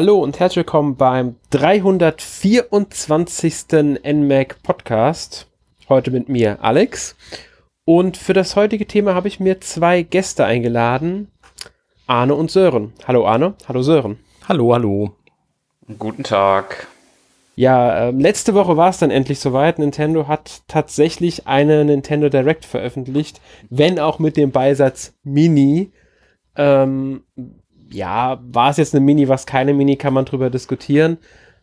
Hallo und herzlich willkommen beim 324. NMAC Podcast. Heute mit mir Alex. Und für das heutige Thema habe ich mir zwei Gäste eingeladen. Arne und Sören. Hallo Arne, hallo Sören. Hallo, hallo. Guten Tag. Ja, äh, letzte Woche war es dann endlich soweit. Nintendo hat tatsächlich eine Nintendo Direct veröffentlicht, wenn auch mit dem Beisatz Mini. Ähm, ja, war es jetzt eine Mini, was keine Mini, kann man drüber diskutieren.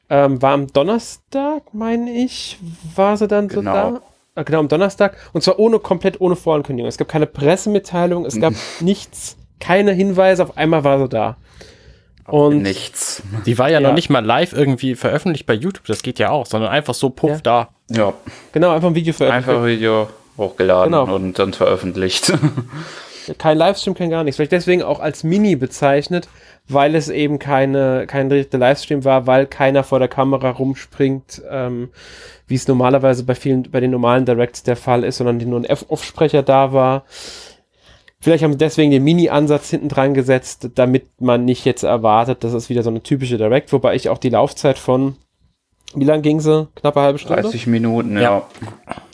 Ähm, war am Donnerstag, meine ich, war sie dann genau. so da? Äh, genau, am Donnerstag. Und zwar ohne, komplett ohne Vorankündigung. Es gab keine Pressemitteilung, es gab nichts, keine Hinweise, auf einmal war sie da. Und nichts. Die war ja, ja, noch nicht mal live irgendwie veröffentlicht bei YouTube, das geht ja auch, sondern einfach so puff ja. da. Ja. Genau, einfach ein Video veröffentlicht. Einfach ein Video hochgeladen genau. und dann veröffentlicht. kein Livestream, kein gar nichts. Vielleicht deswegen auch als Mini bezeichnet, weil es eben keine, kein direkter Livestream war, weil keiner vor der Kamera rumspringt, ähm, wie es normalerweise bei vielen, bei den normalen Directs der Fall ist, sondern nur ein Off-Sprecher da war. Vielleicht haben sie deswegen den Mini-Ansatz hinten dran gesetzt, damit man nicht jetzt erwartet, das ist wieder so eine typische Direct, wobei ich auch die Laufzeit von, wie lang ging sie? Knappe halbe Stunde? 30 Minuten, ja.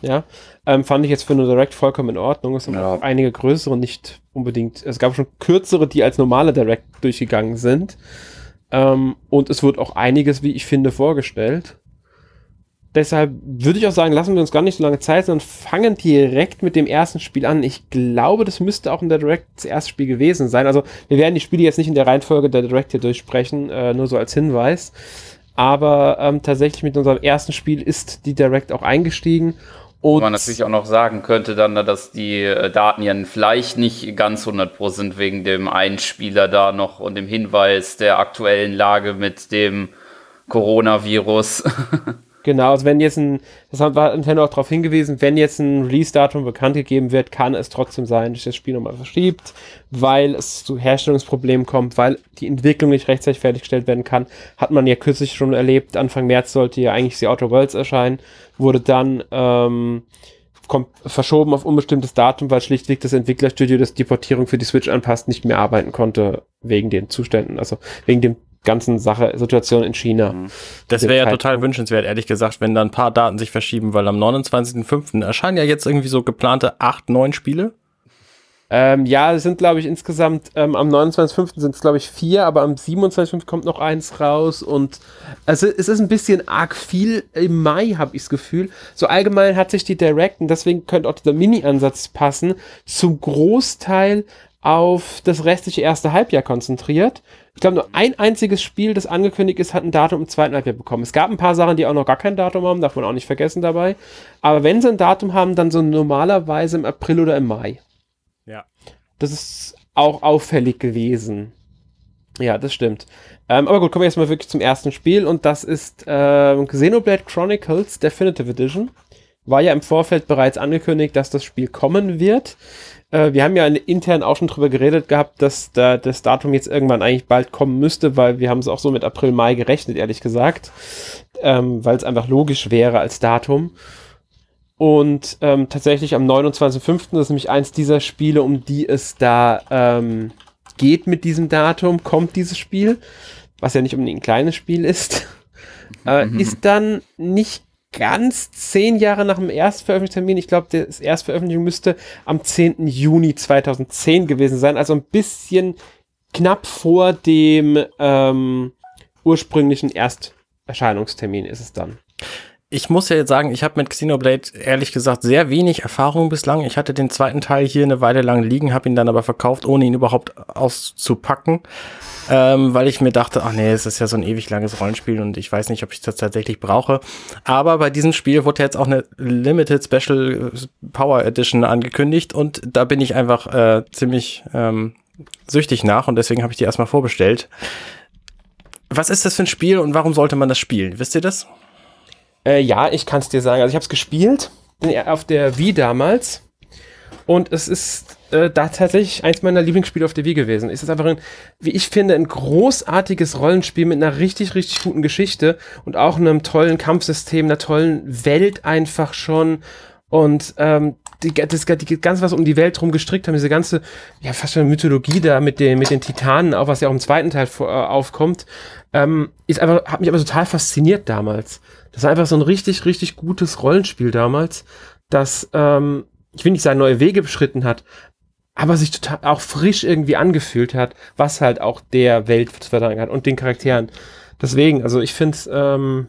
Ja. Ähm, fand ich jetzt für eine Direct vollkommen in Ordnung. Es sind ja. einige größere nicht unbedingt. Es gab schon kürzere, die als normale Direct durchgegangen sind. Ähm, und es wird auch einiges, wie ich finde, vorgestellt. Deshalb würde ich auch sagen, lassen wir uns gar nicht so lange Zeit, sondern fangen direkt mit dem ersten Spiel an. Ich glaube, das müsste auch in der Direct das erste Spiel gewesen sein. Also wir werden die Spiele jetzt nicht in der Reihenfolge der Direct hier durchsprechen, äh, nur so als Hinweis. Aber ähm, tatsächlich mit unserem ersten Spiel ist die Direct auch eingestiegen und man natürlich auch noch sagen könnte dann, dass die äh, Daten ja vielleicht nicht ganz 100 Pro sind wegen dem Einspieler da noch und dem Hinweis der aktuellen Lage mit dem Coronavirus. Genau, also wenn jetzt ein, das hat Nintendo auch darauf hingewiesen, wenn jetzt ein Release-Datum bekannt gegeben wird, kann es trotzdem sein, dass das Spiel nochmal verschiebt, weil es zu Herstellungsproblemen kommt, weil die Entwicklung nicht rechtzeitig fertiggestellt werden kann. Hat man ja kürzlich schon erlebt, Anfang März sollte ja eigentlich die Outer Worlds erscheinen, wurde dann ähm, kommt, verschoben auf unbestimmtes Datum, weil schlichtweg das Entwicklerstudio, das die Portierung für die Switch anpasst, nicht mehr arbeiten konnte wegen den Zuständen, also wegen dem ganzen Sache, Situation in China. Mhm. Das wäre ja total wünschenswert, ehrlich gesagt, wenn da ein paar Daten sich verschieben, weil am 29.05. erscheinen ja jetzt irgendwie so geplante acht, neun Spiele. Ähm, ja, es sind, glaube ich, insgesamt ähm, am 29.05. sind es, glaube ich, vier, aber am 27.05. kommt noch eins raus und also es ist ein bisschen arg viel. Im Mai habe ich das Gefühl. So allgemein hat sich die Direct, und deswegen könnte auch dieser Mini-Ansatz passen, zum Großteil auf das restliche erste Halbjahr konzentriert. Ich glaube, nur ein einziges Spiel, das angekündigt ist, hat ein Datum im zweiten Halbjahr bekommen. Es gab ein paar Sachen, die auch noch gar kein Datum haben, darf man auch nicht vergessen dabei. Aber wenn sie ein Datum haben, dann so normalerweise im April oder im Mai. Ja. Das ist auch auffällig gewesen. Ja, das stimmt. Ähm, aber gut, kommen wir jetzt mal wirklich zum ersten Spiel und das ist äh, Xenoblade Chronicles Definitive Edition. War ja im Vorfeld bereits angekündigt, dass das Spiel kommen wird. Äh, wir haben ja intern auch schon drüber geredet gehabt, dass da das Datum jetzt irgendwann eigentlich bald kommen müsste, weil wir haben es auch so mit April, Mai gerechnet, ehrlich gesagt. Ähm, weil es einfach logisch wäre als Datum. Und ähm, tatsächlich am 29.05. das ist nämlich eins dieser Spiele, um die es da ähm, geht mit diesem Datum, kommt dieses Spiel, was ja nicht unbedingt ein kleines Spiel ist, äh, mhm. ist dann nicht ganz zehn Jahre nach dem Erstveröffentlichungstermin. Ich glaube, das Erstveröffentlichung müsste am 10. Juni 2010 gewesen sein. Also ein bisschen knapp vor dem ähm, ursprünglichen Ersterscheinungstermin ist es dann. Ich muss ja jetzt sagen, ich habe mit Xenoblade ehrlich gesagt sehr wenig Erfahrung bislang. Ich hatte den zweiten Teil hier eine Weile lang liegen, habe ihn dann aber verkauft, ohne ihn überhaupt auszupacken ähm, weil ich mir dachte, ach nee, es ist ja so ein ewig langes Rollenspiel und ich weiß nicht, ob ich das tatsächlich brauche. Aber bei diesem Spiel wurde jetzt auch eine Limited Special Power Edition angekündigt und da bin ich einfach äh, ziemlich ähm, süchtig nach und deswegen habe ich die erstmal vorbestellt. Was ist das für ein Spiel und warum sollte man das spielen? Wisst ihr das? Äh, ja, ich kann es dir sagen. Also ich habe es gespielt auf der Wii damals und es ist äh, da tatsächlich eins meiner Lieblingsspiele auf der Wii gewesen. Es ist einfach ein, wie ich finde, ein großartiges Rollenspiel mit einer richtig, richtig guten Geschichte und auch einem tollen Kampfsystem, einer tollen Welt einfach schon. Und ähm, die, das, die ganz was um die Welt drum gestrickt haben, diese ganze, ja, fast schon Mythologie da mit den, mit den Titanen, auch was ja auch im zweiten Teil vor, äh, aufkommt, ähm, ist einfach, hat mich aber total fasziniert damals. Das war einfach so ein richtig, richtig gutes Rollenspiel damals, das, ähm, ich will nicht sagen, neue Wege beschritten hat, aber sich total auch frisch irgendwie angefühlt hat, was halt auch der Welt zu verdanken hat und den Charakteren. Deswegen, also ich finde ähm,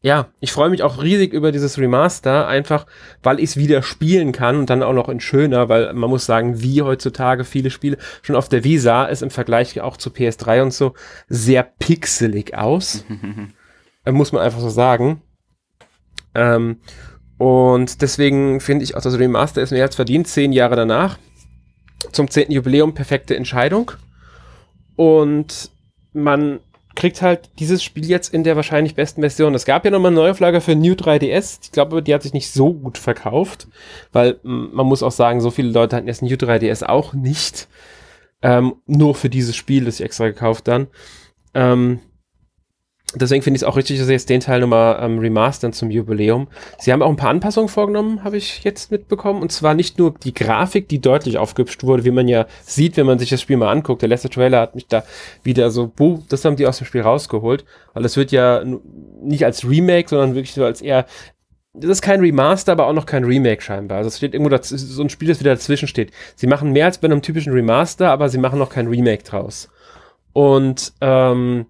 ja, ich freue mich auch riesig über dieses Remaster, einfach weil ich es wieder spielen kann und dann auch noch in schöner, weil man muss sagen, wie heutzutage viele Spiele schon auf der Visa es im Vergleich auch zu PS3 und so sehr pixelig aus. äh, muss man einfach so sagen. Ähm, und deswegen finde ich auch, das Remaster ist mehr als verdient, zehn Jahre danach. Zum zehnten Jubiläum perfekte Entscheidung. Und man kriegt halt dieses Spiel jetzt in der wahrscheinlich besten Version. Es gab ja nochmal eine Neuauflage für New 3DS. Ich glaube, die hat sich nicht so gut verkauft, weil man muss auch sagen, so viele Leute hatten jetzt New 3DS auch nicht. Ähm, nur für dieses Spiel, das ich extra gekauft dann. Ähm, Deswegen finde ich es auch richtig, dass sie jetzt den Teil nochmal ähm, remastern zum Jubiläum. Sie haben auch ein paar Anpassungen vorgenommen, habe ich jetzt mitbekommen. Und zwar nicht nur die Grafik, die deutlich aufgehübscht wurde, wie man ja sieht, wenn man sich das Spiel mal anguckt. Der letzte Trailer hat mich da wieder so, buh, das haben die aus dem Spiel rausgeholt. Weil es wird ja nicht als Remake, sondern wirklich so als eher das ist kein Remaster, aber auch noch kein Remake scheinbar. Also es steht irgendwo das so ein Spiel, das wieder dazwischen steht. Sie machen mehr als bei einem typischen Remaster, aber sie machen noch kein Remake draus. Und ähm,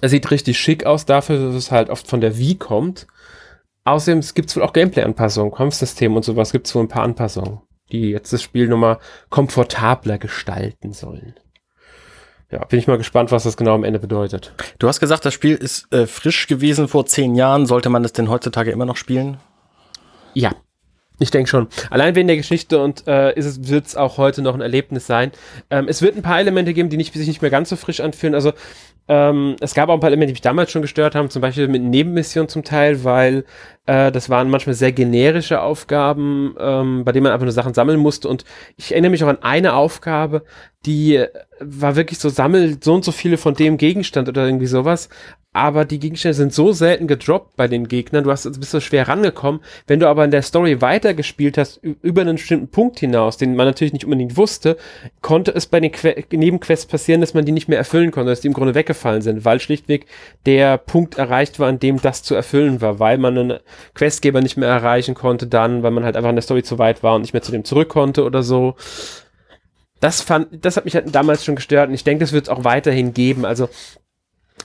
er sieht richtig schick aus dafür, dass es halt oft von der Wii kommt. Außerdem gibt es wohl auch Gameplay-Anpassungen, Kampfsystem und sowas gibt es wohl ein paar Anpassungen, die jetzt das Spiel nochmal komfortabler gestalten sollen. Ja, bin ich mal gespannt, was das genau am Ende bedeutet. Du hast gesagt, das Spiel ist äh, frisch gewesen vor zehn Jahren. Sollte man es denn heutzutage immer noch spielen? Ja, ich denke schon. Allein wegen der Geschichte und äh, wird es auch heute noch ein Erlebnis sein. Ähm, es wird ein paar Elemente geben, die nicht, sich nicht mehr ganz so frisch anfühlen. Also ähm, es gab auch ein paar Elemente, die mich damals schon gestört haben, zum Beispiel mit Nebenmissionen zum Teil, weil äh, das waren manchmal sehr generische Aufgaben, ähm, bei denen man einfach nur Sachen sammeln musste. Und ich erinnere mich auch an eine Aufgabe, die war wirklich so, sammelt so und so viele von dem Gegenstand oder irgendwie sowas aber die Gegenstände sind so selten gedroppt bei den Gegnern, du hast, bist so schwer rangekommen. Wenn du aber in der Story weitergespielt hast, über einen bestimmten Punkt hinaus, den man natürlich nicht unbedingt wusste, konnte es bei den que Nebenquests passieren, dass man die nicht mehr erfüllen konnte, dass die im Grunde weggefallen sind, weil schlichtweg der Punkt erreicht war, an dem das zu erfüllen war, weil man einen Questgeber nicht mehr erreichen konnte dann, weil man halt einfach in der Story zu weit war und nicht mehr zu dem zurück konnte oder so. Das fand, das hat mich halt damals schon gestört und ich denke, das wird es auch weiterhin geben. Also,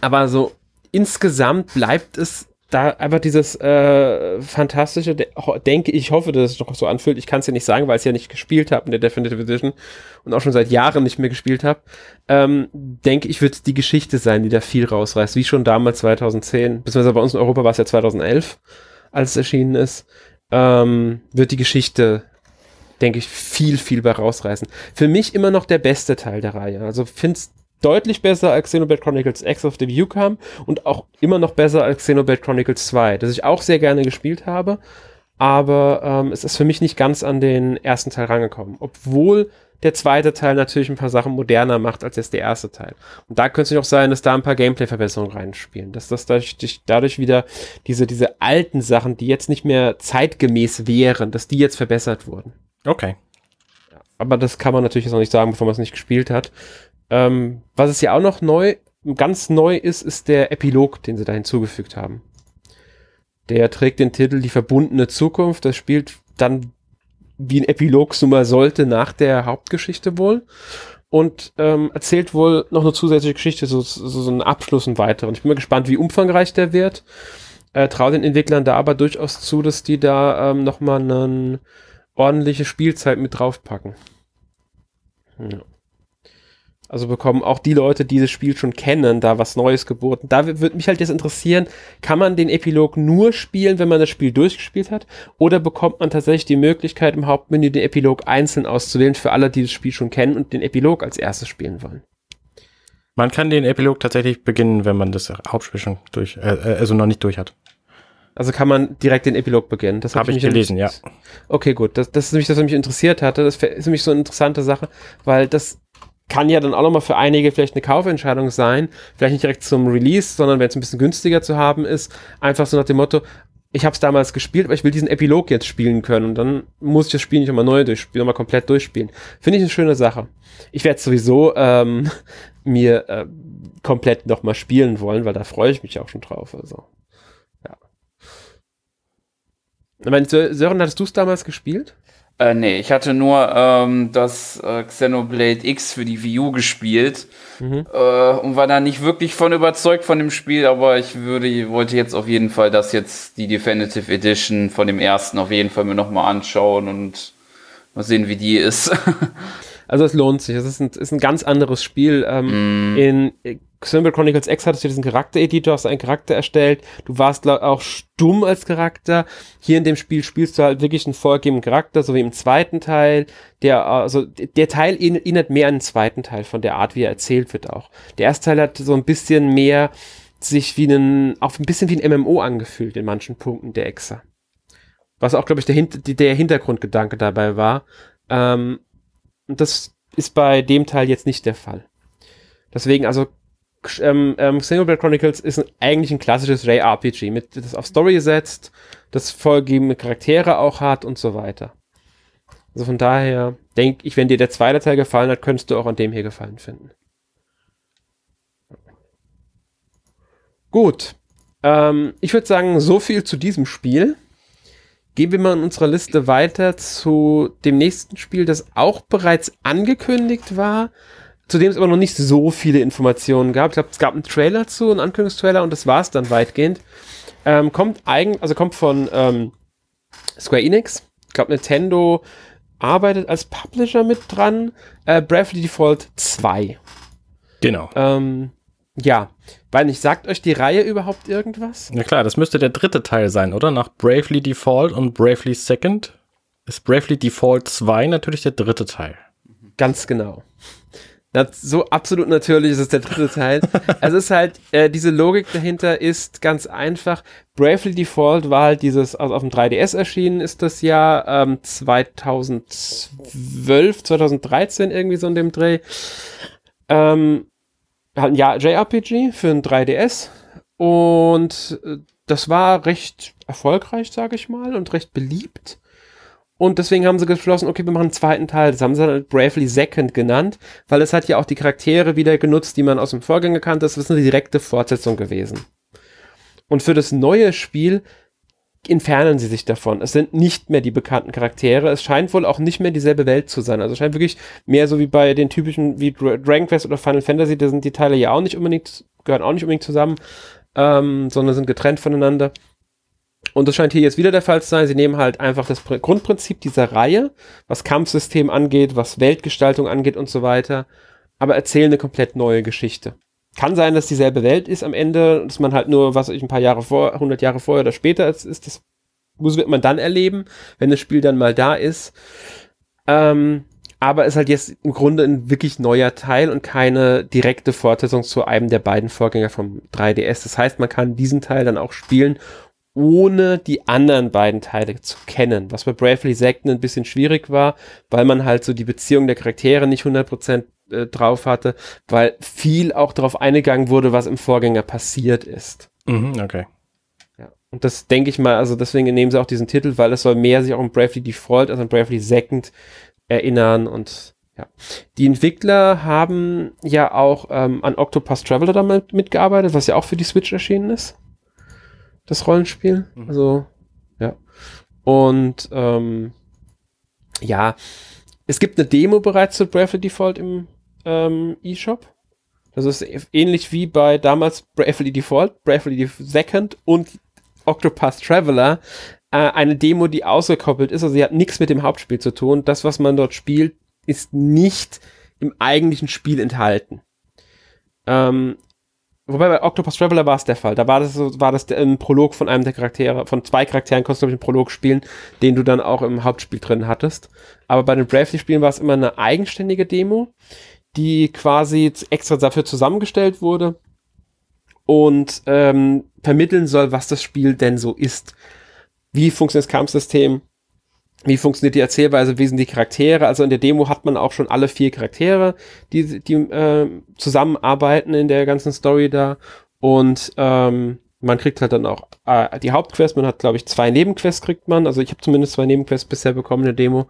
aber so insgesamt bleibt es da einfach dieses äh, fantastische, de denke ich, hoffe, dass es noch so anfühlt. Ich kann es ja nicht sagen, weil ich es ja nicht gespielt habe in der Definitive Edition und auch schon seit Jahren nicht mehr gespielt habe. Ähm, denke ich, wird es die Geschichte sein, die da viel rausreißt, wie schon damals 2010, beziehungsweise bei uns in Europa war es ja 2011, als es erschienen ist, ähm, wird die Geschichte denke ich, viel, viel bei rausreißen. Für mich immer noch der beste Teil der Reihe. Also find's deutlich besser als Xenoblade Chronicles X of the View kam und auch immer noch besser als Xenoblade Chronicles 2, das ich auch sehr gerne gespielt habe, aber ähm, es ist für mich nicht ganz an den ersten Teil rangekommen, obwohl der zweite Teil natürlich ein paar Sachen moderner macht als jetzt der erste Teil. Und da könnte es auch sein, dass da ein paar Gameplay-Verbesserungen reinspielen, dass das dadurch, dadurch wieder diese, diese alten Sachen, die jetzt nicht mehr zeitgemäß wären, dass die jetzt verbessert wurden. Okay. aber das kann man natürlich jetzt noch nicht sagen, bevor man es nicht gespielt hat. Ähm, was es ja auch noch neu, ganz neu ist, ist der Epilog, den sie da hinzugefügt haben. Der trägt den Titel Die verbundene Zukunft. Das spielt dann wie ein Epilog so mal sollte nach der Hauptgeschichte wohl. Und ähm, erzählt wohl noch eine zusätzliche Geschichte, so, so, so einen Abschluss und weiter. Und ich bin mal gespannt, wie umfangreich der wird. Äh, traue den Entwicklern da aber durchaus zu, dass die da ähm, nochmal eine ordentliche Spielzeit mit draufpacken. Ja. Also bekommen auch die Leute, die das Spiel schon kennen, da was Neues geboten. Da würde mich halt jetzt interessieren, kann man den Epilog nur spielen, wenn man das Spiel durchgespielt hat? Oder bekommt man tatsächlich die Möglichkeit, im Hauptmenü den Epilog einzeln auszuwählen für alle, die das Spiel schon kennen und den Epilog als erstes spielen wollen? Man kann den Epilog tatsächlich beginnen, wenn man das Hauptspiel schon durch, äh, äh also noch nicht durch hat. Also kann man direkt den Epilog beginnen. Das habe hab ich gelesen, ja. Okay, gut. Das, das ist nämlich das, was mich interessiert hatte. Das ist nämlich so eine interessante Sache, weil das kann ja dann auch nochmal für einige vielleicht eine Kaufentscheidung sein, vielleicht nicht direkt zum Release, sondern wenn es ein bisschen günstiger zu haben ist, einfach so nach dem Motto, ich habe es damals gespielt, aber ich will diesen Epilog jetzt spielen können und dann muss ich das Spiel nicht nochmal neu durchspielen, nochmal komplett durchspielen. Finde ich eine schöne Sache. Ich werde sowieso ähm, mir äh, komplett nochmal spielen wollen, weil da freue ich mich auch schon drauf. Also, ja. Ich meine, Sören, hattest du es damals gespielt? Äh, nee, ich hatte nur ähm, das äh, Xenoblade X für die Wii U gespielt mhm. äh, und war da nicht wirklich von überzeugt von dem Spiel, aber ich würde, wollte jetzt auf jeden Fall das jetzt, die Definitive Edition von dem ersten auf jeden Fall mir nochmal anschauen und mal sehen, wie die ist. Also es lohnt sich. Es ist ein, ist ein ganz anderes Spiel. Ähm, mm. In Xenoblade Chronicles X hattest du diesen Charaktereditor, hast einen Charakter erstellt. Du warst glaub, auch stumm als Charakter. Hier in dem Spiel spielst du halt wirklich einen vorgegebenen Charakter, so wie im zweiten Teil. Der, also, der Teil erinnert mehr an den zweiten Teil von der Art, wie er erzählt wird auch. Der erste Teil hat so ein bisschen mehr sich wie ein, auch ein bisschen wie ein MMO angefühlt in manchen Punkten der Exa. Was auch, glaube ich, der, der Hintergrundgedanke dabei war. Ähm, und das ist bei dem Teil jetzt nicht der Fall. Deswegen, also ähm, ähm, Xenoblade Chronicles ist ein, eigentlich ein klassisches JRPG, mit, das auf Story setzt, das vorgegebene Charaktere auch hat und so weiter. Also von daher denke ich, wenn dir der zweite Teil gefallen hat, könntest du auch an dem hier gefallen finden. Gut. Ähm, ich würde sagen, so viel zu diesem Spiel. Gehen wir mal in unserer Liste weiter zu dem nächsten Spiel, das auch bereits angekündigt war, zu dem es aber noch nicht so viele Informationen gab. Ich glaube, es gab einen Trailer zu, einen Ankündigungstrailer und das war es dann weitgehend. Ähm, kommt eigentlich, also kommt von ähm, Square Enix. Ich glaube, Nintendo arbeitet als Publisher mit dran. Äh, Bravely Default 2. Genau. Ähm, ja, weil nicht, sagt euch die Reihe überhaupt irgendwas? Na klar, das müsste der dritte Teil sein, oder? Nach Bravely Default und Bravely Second ist Bravely Default 2 natürlich der dritte Teil. Ganz genau. Das, so absolut natürlich ist es der dritte Teil. also es ist halt, äh, diese Logik dahinter ist ganz einfach. Bravely Default war halt dieses, also auf dem 3DS erschienen ist das Jahr ähm, 2012, 2013 irgendwie so in dem Dreh. Ähm, ja, JRPG für ein 3DS und äh, das war recht erfolgreich, sage ich mal, und recht beliebt. Und deswegen haben sie geschlossen, okay, wir machen einen zweiten Teil. Das haben sie dann halt Bravely Second genannt, weil es hat ja auch die Charaktere wieder genutzt, die man aus dem Vorgänger kannte. Das ist eine direkte Fortsetzung gewesen. Und für das neue Spiel entfernen sie sich davon. Es sind nicht mehr die bekannten Charaktere. Es scheint wohl auch nicht mehr dieselbe Welt zu sein. Also scheint wirklich mehr so wie bei den typischen, wie Dragon Quest oder Final Fantasy, da sind die Teile ja auch nicht unbedingt, gehören auch nicht unbedingt zusammen, ähm, sondern sind getrennt voneinander. Und das scheint hier jetzt wieder der Fall zu sein. Sie nehmen halt einfach das Grundprinzip dieser Reihe, was Kampfsystem angeht, was Weltgestaltung angeht und so weiter, aber erzählen eine komplett neue Geschichte. Kann sein, dass dieselbe Welt ist am Ende, dass man halt nur, was ich ein paar Jahre vor, 100 Jahre vorher oder später ist, ist das muss wird man dann erleben, wenn das Spiel dann mal da ist. Ähm, aber ist halt jetzt im Grunde ein wirklich neuer Teil und keine direkte Fortsetzung zu einem der beiden Vorgänger vom 3DS. Das heißt, man kann diesen Teil dann auch spielen, ohne die anderen beiden Teile zu kennen, was bei Bravely Second ein bisschen schwierig war, weil man halt so die Beziehung der Charaktere nicht 100% äh, drauf hatte, weil viel auch darauf eingegangen wurde, was im Vorgänger passiert ist. Mhm, okay. Ja. Und das denke ich mal, also deswegen nehmen sie auch diesen Titel, weil es soll mehr sich auch an Bravely Default als an Bravely Second erinnern und ja. Die Entwickler haben ja auch ähm, an Octopus Traveler damit mitgearbeitet, was ja auch für die Switch erschienen ist. Das Rollenspiel. Mhm. Also, ja. Und ähm, ja, es gibt eine Demo bereits zu Bravely Default im ähm, eShop. Das ist ähnlich wie bei damals Bravely Default, Bravely Second und Octopath Traveler äh, eine Demo, die ausgekoppelt ist. Also sie hat nichts mit dem Hauptspiel zu tun. Das, was man dort spielt, ist nicht im eigentlichen Spiel enthalten. Ähm, wobei bei Octopus Traveler war es der Fall. Da war das, war das ein Prolog von einem der Charaktere, von zwei Charakteren konntest du einen Prolog spielen, den du dann auch im Hauptspiel drin hattest. Aber bei den Bravely-Spielen war es immer eine eigenständige Demo, die quasi extra dafür zusammengestellt wurde und ähm, vermitteln soll, was das Spiel denn so ist. Wie funktioniert das Kampfsystem? Wie funktioniert die Erzählweise? Wie sind die Charaktere? Also in der Demo hat man auch schon alle vier Charaktere, die, die äh, zusammenarbeiten in der ganzen Story da. Und ähm, Man kriegt halt dann auch äh, die Hauptquest, man hat, glaube ich, zwei Nebenquests kriegt man. Also ich habe zumindest zwei Nebenquests bisher bekommen in der Demo.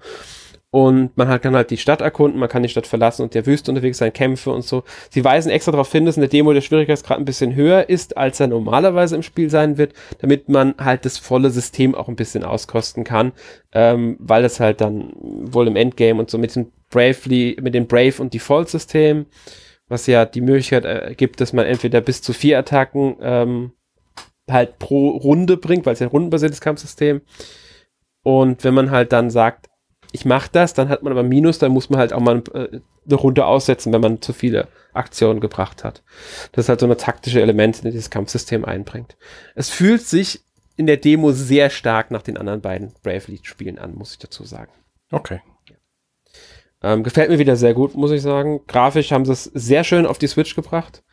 Und man kann halt die Stadt erkunden, man kann die Stadt verlassen und der Wüste unterwegs sein, Kämpfe und so. Sie weisen extra darauf hin, dass in der Demo der Schwierigkeitsgrad ein bisschen höher ist, als er normalerweise im Spiel sein wird, damit man halt das volle System auch ein bisschen auskosten kann, ähm, weil das halt dann wohl im Endgame und so mit dem Bravely, mit dem Brave und Default-System, was ja die Möglichkeit äh, gibt, dass man entweder bis zu vier Attacken ähm, halt pro Runde bringt, weil es ja ein rundenbasiertes Kampfsystem. Und wenn man halt dann sagt, ich mache das, dann hat man aber Minus, dann muss man halt auch mal äh, eine Runde aussetzen, wenn man zu viele Aktionen gebracht hat. Das ist halt so eine taktische Element, in dieses Kampfsystem einbringt. Es fühlt sich in der Demo sehr stark nach den anderen beiden Bravely-Spielen an, muss ich dazu sagen. Okay. Ähm, gefällt mir wieder sehr gut, muss ich sagen. Grafisch haben sie es sehr schön auf die Switch gebracht.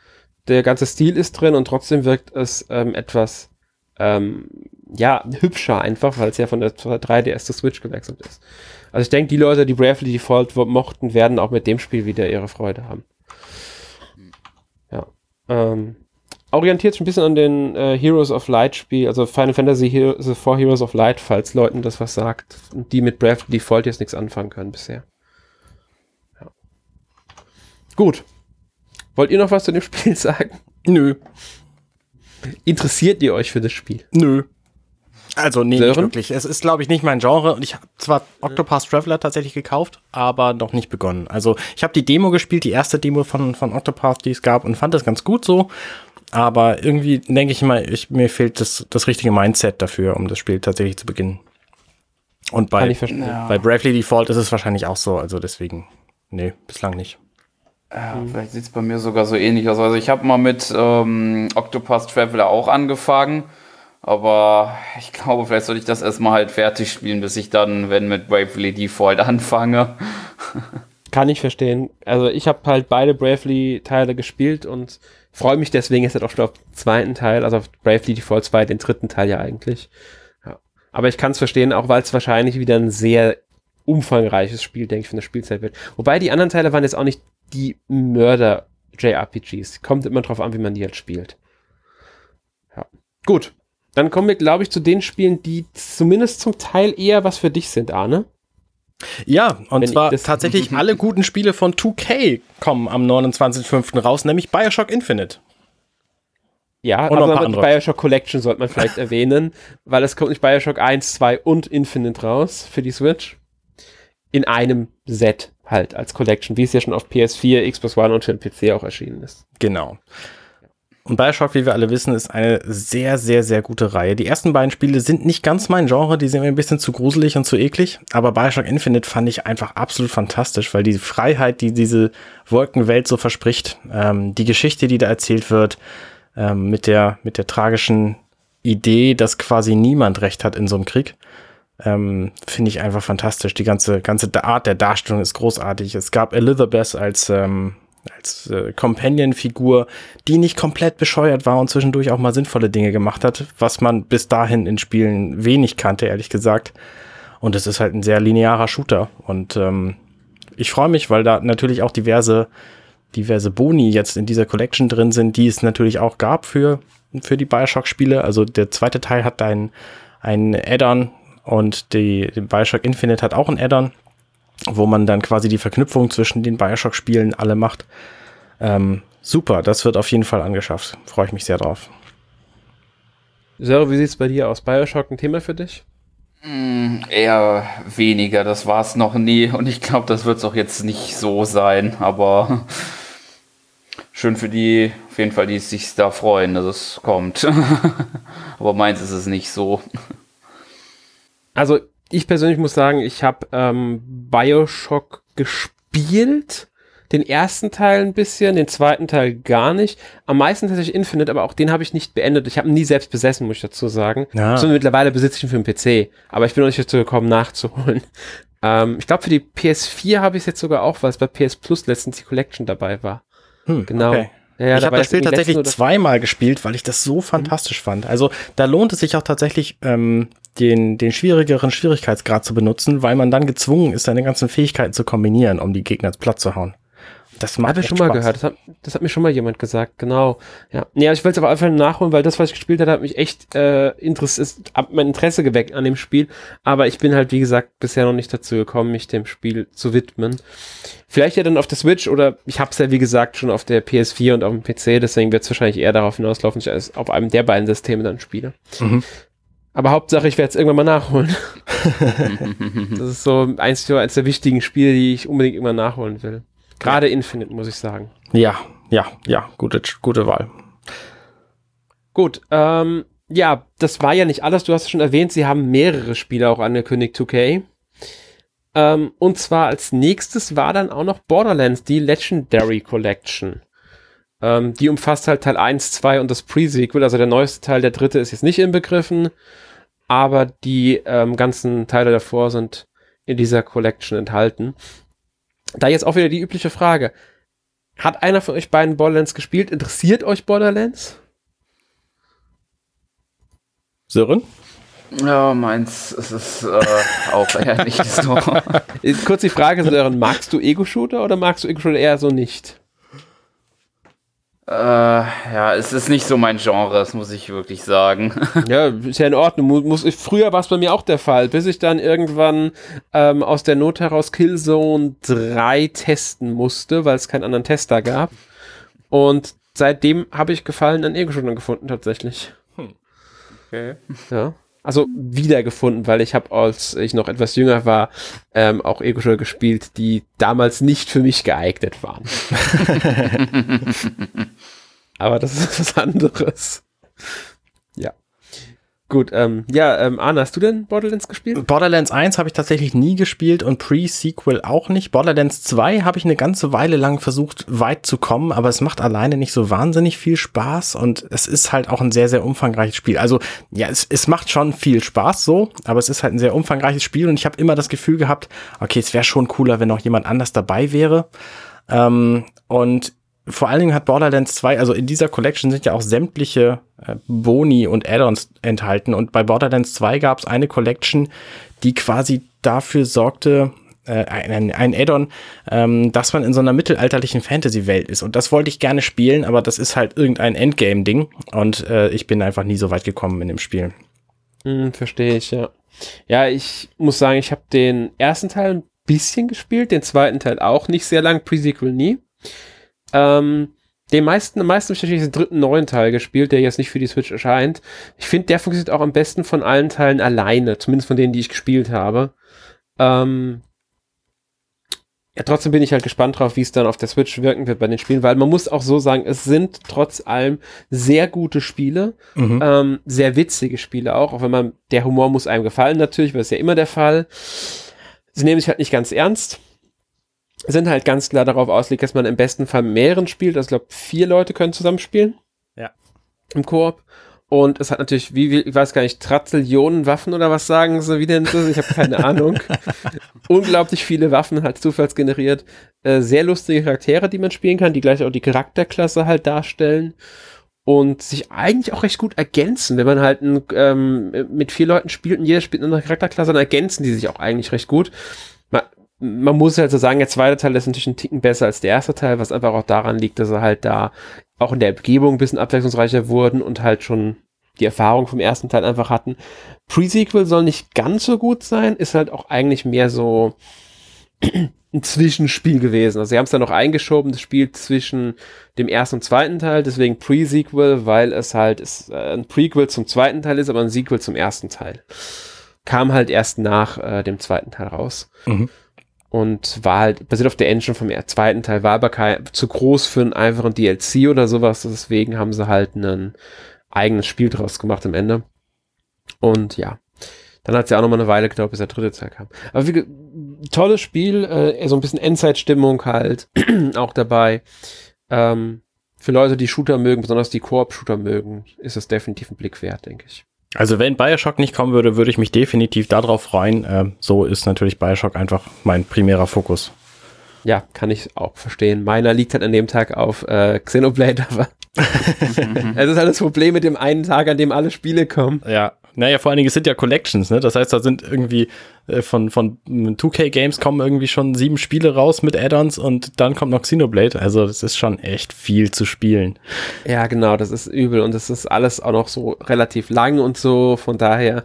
Der ganze Stil ist drin und trotzdem wirkt es ähm, etwas ähm, ja, hübscher einfach, weil es ja von der 3DS zur Switch gewechselt ist. Also ich denke, die Leute, die Bravely Default mochten, werden auch mit dem Spiel wieder ihre Freude haben. Ja. Ähm, orientiert sich ein bisschen an den äh, Heroes of Light Spiel, also Final Fantasy Hero The Four Heroes of Light, falls Leuten das was sagt und die mit Bravely Default jetzt nichts anfangen können bisher. Ja. Gut. Wollt ihr noch was zu dem Spiel sagen? Nö. Interessiert ihr euch für das Spiel? Nö. Also nee, Sören? nicht wirklich. Es ist, glaube ich, nicht mein Genre. Und ich habe zwar Octopath Traveler tatsächlich gekauft, aber noch nicht begonnen. Also ich habe die Demo gespielt, die erste Demo von, von Octopath, die es gab, und fand das ganz gut so. Aber irgendwie denke ich mal, ich, mir fehlt das, das richtige Mindset dafür, um das Spiel tatsächlich zu beginnen. Und bei, verstehen. bei Bravely Default ist es wahrscheinlich auch so. Also deswegen, nee, bislang nicht. Ja, vielleicht sieht es bei mir sogar so ähnlich aus. Also ich habe mal mit ähm, Octopath Traveler auch angefangen. Aber ich glaube, vielleicht sollte ich das erstmal halt fertig spielen, bis ich dann, wenn mit Bravely Default anfange. Kann ich verstehen. Also ich habe halt beide Bravely-Teile gespielt und freue mich deswegen jetzt halt auch schon auf den zweiten Teil, also auf Bravely Default 2, den dritten Teil ja eigentlich. Ja. Aber ich kann es verstehen, auch weil es wahrscheinlich wieder ein sehr umfangreiches Spiel, denke ich, von der Spielzeit wird. Wobei die anderen Teile waren jetzt auch nicht die Mörder-JRPGs. Kommt immer drauf an, wie man die halt spielt. Ja. Gut. Dann kommen wir, glaube ich, zu den Spielen, die zumindest zum Teil eher was für dich sind, Arne. Ja, und Wenn zwar tatsächlich alle guten Spiele von 2K kommen am 29.05. raus, nämlich Bioshock Infinite. Ja, Und aber paar die. Bioshock Collection sollte man vielleicht erwähnen, weil es kommt nicht Bioshock 1, 2 und Infinite raus für die Switch. In einem Set halt als Collection, wie es ja schon auf PS4, Xbox One und für den PC auch erschienen ist. Genau. Und Bioshock, wie wir alle wissen, ist eine sehr, sehr, sehr gute Reihe. Die ersten beiden Spiele sind nicht ganz mein Genre, die sind mir ein bisschen zu gruselig und zu eklig. Aber Bioshock Infinite fand ich einfach absolut fantastisch, weil die Freiheit, die diese Wolkenwelt so verspricht, ähm, die Geschichte, die da erzählt wird, ähm, mit, der, mit der tragischen Idee, dass quasi niemand Recht hat in so einem Krieg, ähm, finde ich einfach fantastisch. Die ganze, ganze Art der Darstellung ist großartig. Es gab Elizabeth als, ähm, als äh, Companion-Figur, die nicht komplett bescheuert war und zwischendurch auch mal sinnvolle Dinge gemacht hat, was man bis dahin in Spielen wenig kannte, ehrlich gesagt. Und es ist halt ein sehr linearer Shooter. Und ähm, ich freue mich, weil da natürlich auch diverse, diverse Boni jetzt in dieser Collection drin sind, die es natürlich auch gab für, für die Bioshock-Spiele. Also der zweite Teil hat ein, ein Add-on und die, die Bioshock Infinite hat auch ein Add-on, wo man dann quasi die Verknüpfung zwischen den Bioshock-Spielen alle macht. Ähm, super, das wird auf jeden Fall angeschafft. Freue ich mich sehr drauf. Sören, wie sieht's bei dir aus? Bioshock ein Thema für dich? Eher weniger, das war es noch nie und ich glaube, das wird es auch jetzt nicht so sein, aber schön für die, auf jeden Fall, die sich da freuen, dass es kommt. aber meins ist es nicht so. Also, ich persönlich muss sagen, ich habe ähm, Bioshock gespielt. Den ersten Teil ein bisschen, den zweiten Teil gar nicht. Am meisten tatsächlich Infinite, aber auch den habe ich nicht beendet. Ich habe ihn nie selbst besessen, muss ich dazu sagen. Ja. So, mittlerweile besitze ich ihn für den PC. Aber ich bin noch nicht dazu gekommen, nachzuholen. Ähm, ich glaube, für die PS4 habe ich es jetzt sogar auch, weil es bei PS Plus letztens die Collection dabei war. Hm, Genau. okay. Ja, ich habe das Spiel tatsächlich zweimal gespielt, weil ich das so fantastisch fand. Also da lohnt es sich auch tatsächlich, ähm, den, den schwierigeren Schwierigkeitsgrad zu benutzen, weil man dann gezwungen ist, seine ganzen Fähigkeiten zu kombinieren, um die Gegner platt zu hauen. Das habe ich schon mal Spaß. gehört. Das hat, das hat, mir schon mal jemand gesagt. Genau. Ja, ja ich will es aber einfach nachholen, weil das, was ich gespielt habe, hat mich echt äh, interessiert, hat mein Interesse geweckt an dem Spiel. Aber ich bin halt, wie gesagt, bisher noch nicht dazu gekommen, mich dem Spiel zu widmen. Vielleicht ja dann auf der Switch oder ich habe es ja, wie gesagt, schon auf der PS4 und auf dem PC. Deswegen wird es wahrscheinlich eher darauf hinauslaufen, dass ich es auf einem der beiden Systeme dann spiele. Mhm. Aber Hauptsache, ich werde es irgendwann mal nachholen. das ist so eins, eins der wichtigen Spiele, die ich unbedingt immer nachholen will. Gerade Infinite, muss ich sagen. Ja, ja, ja, gute, gute Wahl. Gut, ähm, ja, das war ja nicht alles. Du hast schon erwähnt, sie haben mehrere Spiele auch angekündigt, 2K. Ähm, und zwar als nächstes war dann auch noch Borderlands, die Legendary Collection. Ähm, die umfasst halt Teil 1, 2 und das Pre-Sequel. Also der neueste Teil, der dritte ist jetzt nicht inbegriffen aber die ähm, ganzen Teile davor sind in dieser Collection enthalten. Da jetzt auch wieder die übliche Frage. Hat einer von euch beiden Borderlands gespielt? Interessiert euch Borderlands? Sören? Ja, meins ist es äh, auch eher nicht so. Kurz die Frage, Sören, magst du Ego-Shooter oder magst du Ego-Shooter eher so nicht? Äh, ja, es ist nicht so mein Genre, das muss ich wirklich sagen. ja, ist ja in Ordnung. Muss, muss, früher war es bei mir auch der Fall, bis ich dann irgendwann ähm, aus der Not heraus Killzone 3 testen musste, weil es keinen anderen Tester gab. Und seitdem habe ich Gefallen an Ego-Shootern gefunden, tatsächlich. Hm. Okay. Ja also wiedergefunden, weil ich habe, als ich noch etwas jünger war, ähm, auch Ego-Shooter gespielt, die damals nicht für mich geeignet waren. Aber das ist was anderes. Gut, ähm, ja, ähm, Arne, hast du denn Borderlands gespielt? Borderlands 1 habe ich tatsächlich nie gespielt und Pre-Sequel auch nicht. Borderlands 2 habe ich eine ganze Weile lang versucht, weit zu kommen, aber es macht alleine nicht so wahnsinnig viel Spaß und es ist halt auch ein sehr, sehr umfangreiches Spiel. Also, ja, es, es macht schon viel Spaß so, aber es ist halt ein sehr umfangreiches Spiel und ich habe immer das Gefühl gehabt, okay, es wäre schon cooler, wenn noch jemand anders dabei wäre. Ähm, und vor allen Dingen hat Borderlands 2, also in dieser Collection sind ja auch sämtliche äh, Boni und Add-ons enthalten. Und bei Borderlands 2 gab es eine Collection, die quasi dafür sorgte, äh, ein, ein Add-on, ähm, dass man in so einer mittelalterlichen Fantasy-Welt ist. Und das wollte ich gerne spielen, aber das ist halt irgendein Endgame-Ding. Und äh, ich bin einfach nie so weit gekommen in dem Spiel. Hm, verstehe ich, ja. Ja, ich muss sagen, ich habe den ersten Teil ein bisschen gespielt, den zweiten Teil auch nicht sehr lang, Pre-Sequel nie. Ähm, den meisten, am meisten habe ich den dritten neuen Teil gespielt, der jetzt nicht für die Switch erscheint. Ich finde, der funktioniert auch am besten von allen Teilen alleine, zumindest von denen, die ich gespielt habe. Ähm, ja, trotzdem bin ich halt gespannt drauf, wie es dann auf der Switch wirken wird bei den Spielen, weil man muss auch so sagen, es sind trotz allem sehr gute Spiele, mhm. ähm, sehr witzige Spiele auch, auch wenn man, der Humor muss einem gefallen natürlich, weil es ja immer der Fall. Sie nehmen sich halt nicht ganz ernst sind halt ganz klar darauf ausgelegt, dass man im besten Fall mehreren spielt. Also ich glaube, vier Leute können zusammenspielen. Ja. Im Koop. Und es hat natürlich, wie, ich weiß gar nicht, Trazillionen Waffen oder was sagen sie, wie denn das? Ich habe keine Ahnung. Unglaublich viele Waffen halt zufallsgeneriert. Äh, sehr lustige Charaktere, die man spielen kann, die gleich auch die Charakterklasse halt darstellen und sich eigentlich auch recht gut ergänzen. Wenn man halt ein, ähm, mit vier Leuten spielt und jeder spielt eine Charakterklasse, dann ergänzen die sich auch eigentlich recht gut man muss halt so sagen, der zweite Teil ist natürlich ein Ticken besser als der erste Teil, was einfach auch daran liegt, dass er halt da auch in der Umgebung ein bisschen abwechslungsreicher wurden und halt schon die Erfahrung vom ersten Teil einfach hatten. Pre-Sequel soll nicht ganz so gut sein, ist halt auch eigentlich mehr so ein Zwischenspiel gewesen. Also sie haben es dann noch eingeschoben, das Spiel zwischen dem ersten und zweiten Teil, deswegen Pre-Sequel, weil es halt ist, äh, ein Prequel zum zweiten Teil ist, aber ein Sequel zum ersten Teil. Kam halt erst nach äh, dem zweiten Teil raus. Mhm und war halt basiert auf der Engine vom zweiten Teil, war aber kein, zu groß für einen einfachen DLC oder sowas, deswegen haben sie halt ein eigenes Spiel draus gemacht am Ende. Und ja, dann hat es ja auch noch mal eine Weile gedauert, bis der dritte Teil kam. Aber wie, tolles Spiel, äh, so ein bisschen Endzeit-Stimmung halt auch dabei. Ähm, für Leute, die Shooter mögen, besonders die Koop-Shooter mögen, ist es definitiv ein Blick wert, denke ich. Also wenn Bioshock nicht kommen würde, würde ich mich definitiv darauf freuen. Äh, so ist natürlich Bioshock einfach mein primärer Fokus. Ja, kann ich auch verstehen. Meiner liegt halt an dem Tag auf äh, Xenoblade, aber es ist halt das Problem mit dem einen Tag, an dem alle Spiele kommen. Ja, Naja, vor allen Dingen, es sind ja Collections, ne? Das heißt, da sind irgendwie äh, von, von 2K Games kommen irgendwie schon sieben Spiele raus mit Add-ons und dann kommt noch Xenoblade. Also, das ist schon echt viel zu spielen. Ja, genau, das ist übel und das ist alles auch noch so relativ lang und so. Von daher,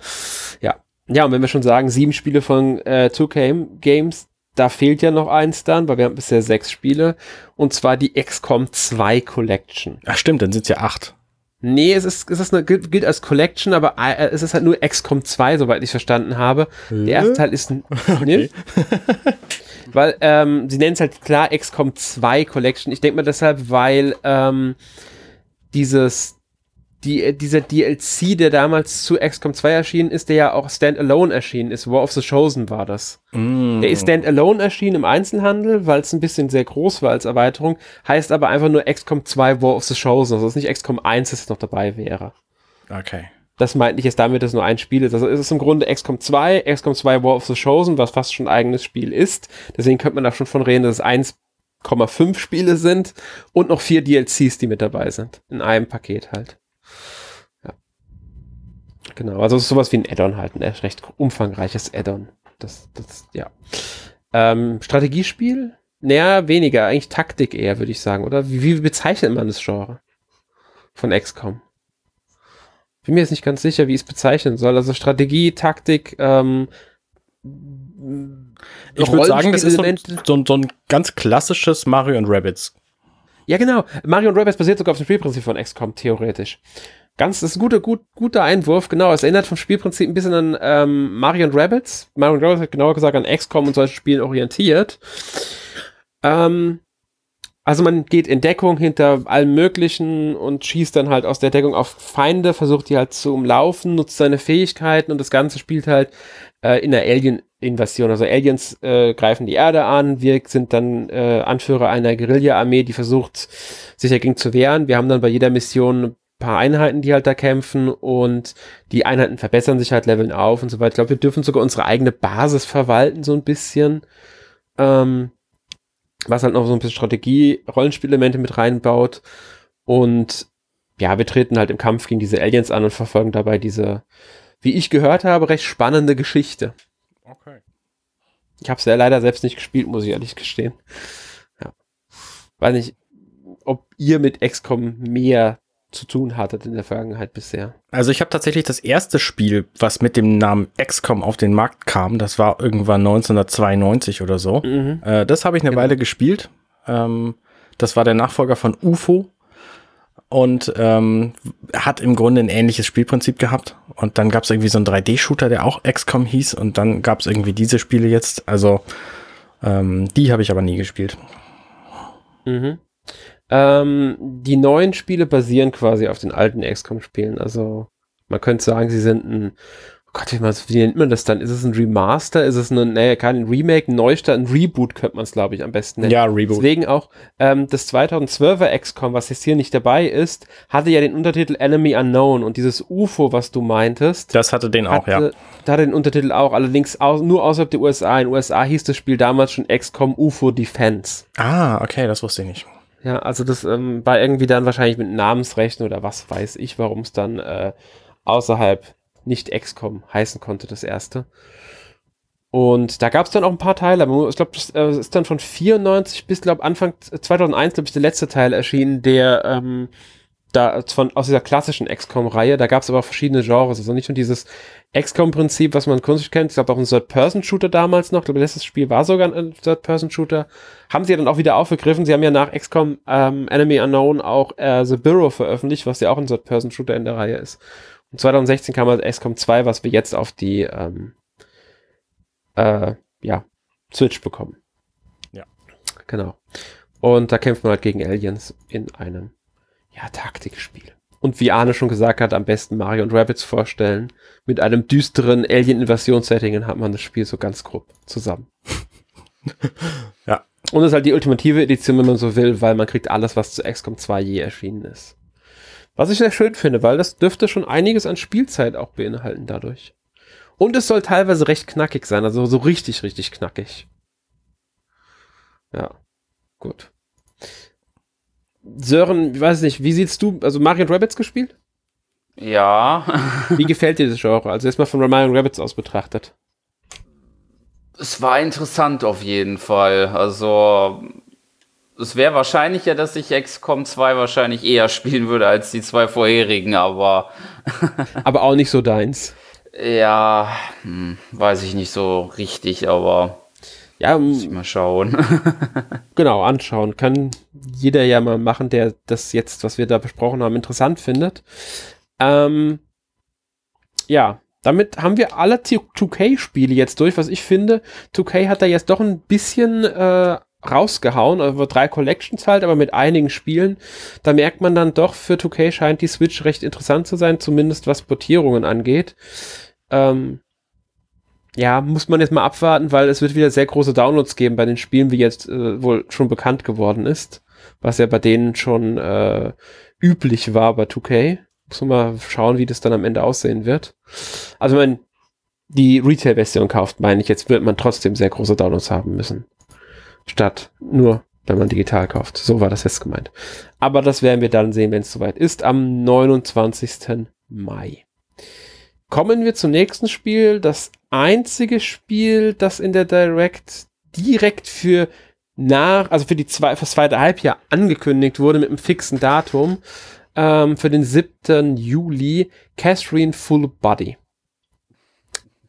ja. Ja, und wenn wir schon sagen, sieben Spiele von äh, 2K Games, da fehlt ja noch eins dann, weil wir haben bisher sechs Spiele. Und zwar die XCOM 2 Collection. Ach stimmt, dann sind es ja acht. Nee, es ist, es ist eine, gilt, als Collection, aber äh, es ist halt nur XCOM 2, soweit ich verstanden habe. Der erste Teil ist ein, okay. weil ähm, sie nennen es halt klar XCOM 2 Collection. Ich denke mal deshalb, weil ähm, dieses die, äh, dieser DLC, der damals zu XCOM 2 erschienen ist, der ja auch Standalone erschienen ist. War of the Chosen war das. Mm. Der ist Standalone erschienen im Einzelhandel, weil es ein bisschen sehr groß war als Erweiterung, heißt aber einfach nur XCOM 2 War of the Chosen. Also es ist nicht XCOM 1, das noch dabei wäre. Okay. Das meint ich jetzt damit, dass es nur ein Spiel ist. Also es ist im Grunde XCOM 2, XCOM 2 War of the Chosen, was fast schon ein eigenes Spiel ist. Deswegen könnte man da schon von reden, dass es 1,5 Spiele sind und noch vier DLCs, die mit dabei sind. In einem Paket halt. Genau, also sowas wie ein Add-on halt, ein recht umfangreiches Add-on. Das, das, ja. Ähm, Strategiespiel? Naja, weniger, eigentlich Taktik eher, würde ich sagen, oder? Wie, wie bezeichnet man das Genre von XCOM? Bin mir jetzt nicht ganz sicher, wie ich es bezeichnen soll. Also Strategie, Taktik, ähm, ich würde sagen, das ist so, so, so, ein ganz klassisches Mario und Rabbits. Ja, genau. Mario und Rabbits basiert sogar auf dem Spielprinzip von XCOM, theoretisch. Ganz, das ist ein guter, gut, guter Einwurf, genau. Es erinnert vom Spielprinzip ein bisschen an ähm, Mario Rabbits. Mario Rabbits hat genauer gesagt an XCOM und solchen Spielen orientiert. Ähm, also man geht in Deckung hinter allem Möglichen und schießt dann halt aus der Deckung auf Feinde, versucht die halt zu umlaufen, nutzt seine Fähigkeiten und das Ganze spielt halt äh, in der Alien-Invasion. Also Aliens äh, greifen die Erde an, wir sind dann äh, Anführer einer Guerilla-Armee, die versucht, sich dagegen zu wehren. Wir haben dann bei jeder Mission paar Einheiten, die halt da kämpfen und die Einheiten verbessern sich halt, leveln auf und so weiter. Ich glaube, wir dürfen sogar unsere eigene Basis verwalten, so ein bisschen. Ähm, was halt noch so ein bisschen Strategie, Rollenspielelemente mit reinbaut. Und ja, wir treten halt im Kampf gegen diese Aliens an und verfolgen dabei diese, wie ich gehört habe, recht spannende Geschichte. Okay. Ich habe es ja leider selbst nicht gespielt, muss ich ehrlich gestehen. Ja. Weiß nicht, ob ihr mit XCOM mehr zu tun hattet in der Vergangenheit bisher. Also ich habe tatsächlich das erste Spiel, was mit dem Namen XCOM auf den Markt kam, das war irgendwann 1992 oder so. Mhm. Äh, das habe ich eine genau. Weile gespielt. Ähm, das war der Nachfolger von UFO und ähm, hat im Grunde ein ähnliches Spielprinzip gehabt. Und dann gab es irgendwie so einen 3D-Shooter, der auch XCOM hieß. Und dann gab es irgendwie diese Spiele jetzt. Also ähm, die habe ich aber nie gespielt. Mhm. Ähm, die neuen Spiele basieren quasi auf den alten XCOM-Spielen. Also man könnte sagen, sie sind ein, oh Gott, wie, nennt man das dann? Ist es ein Remaster? Ist es ein, nee, kein Remake, ein Neustart, ein Reboot könnte man es, glaube ich, am besten nennen. Ja, Reboot. Deswegen auch ähm, das 2012er XCOM, was jetzt hier nicht dabei ist, hatte ja den Untertitel Enemy Unknown und dieses UFO, was du meintest. Das hatte den auch, hatte, ja. Da hatte den Untertitel auch, allerdings au nur außerhalb der USA. In den USA hieß das Spiel damals schon XCOM UFO Defense. Ah, okay, das wusste ich nicht. Ja, also das ähm, war irgendwie dann wahrscheinlich mit Namensrechten oder was weiß ich, warum es dann äh, außerhalb nicht XCOM heißen konnte, das erste. Und da gab es dann auch ein paar Teile, aber ich glaube, das äh, ist dann von 94 bis, glaube Anfang 2001, glaube ich, der letzte Teil erschienen, der ähm, da von aus dieser klassischen XCOM-Reihe, da gab es aber auch verschiedene Genres, also nicht nur dieses XCOM-Prinzip, was man kunstlich kennt, ich glaube auch ein Third-Person-Shooter damals noch, ich glaube, letztes Spiel war sogar ein Third-Person-Shooter, haben sie ja dann auch wieder aufgegriffen, sie haben ja nach XCOM ähm, Enemy Unknown auch äh, The Bureau veröffentlicht, was ja auch ein Third-Person-Shooter in der Reihe ist. Und 2016 kam halt XCOM 2, was wir jetzt auf die ähm, äh, ja, Switch bekommen. Ja. Genau. Und da kämpft man halt gegen Aliens in einem ja, Taktikspiel. Und wie Arne schon gesagt hat, am besten Mario und Rabbits vorstellen. Mit einem düsteren Alien-Invasion-Setting hat man das Spiel so ganz grob zusammen. ja. Und es ist halt die ultimative Edition, wenn man so will, weil man kriegt alles, was zu XCOM 2 je erschienen ist. Was ich sehr schön finde, weil das dürfte schon einiges an Spielzeit auch beinhalten dadurch. Und es soll teilweise recht knackig sein, also so richtig, richtig knackig. Ja, gut. Sören, ich weiß nicht, wie siehst du, also Mario Rabbits gespielt? Ja. Wie gefällt dir das Genre? Also erstmal von Mario Rabbits aus betrachtet. Es war interessant auf jeden Fall. Also es wäre wahrscheinlicher, dass ich XCOM 2 wahrscheinlich eher spielen würde als die zwei vorherigen, aber. aber auch nicht so deins. Ja, hm, weiß ich nicht so richtig, aber. Ja, muss ich mal schauen. genau, anschauen. Kann jeder ja mal machen, der das jetzt, was wir da besprochen haben, interessant findet. Ähm, ja, damit haben wir alle 2K-Spiele jetzt durch, was ich finde. 2K hat da jetzt doch ein bisschen äh, rausgehauen, also drei Collections halt, aber mit einigen Spielen. Da merkt man dann doch, für 2K scheint die Switch recht interessant zu sein, zumindest was Portierungen angeht. Ähm, ja, muss man jetzt mal abwarten, weil es wird wieder sehr große Downloads geben bei den Spielen, wie jetzt äh, wohl schon bekannt geworden ist, was ja bei denen schon äh, üblich war bei 2K. Muss man mal schauen, wie das dann am Ende aussehen wird. Also wenn man die Retail-Version kauft, meine ich, jetzt wird man trotzdem sehr große Downloads haben müssen. Statt nur, wenn man digital kauft. So war das jetzt gemeint. Aber das werden wir dann sehen, wenn es soweit ist, am 29. Mai. Kommen wir zum nächsten Spiel. Das einzige Spiel, das in der Direct direkt für nach, also für die zwei, fürs zweite Halbjahr angekündigt wurde mit einem fixen Datum ähm, für den 7. Juli Catherine Full Body.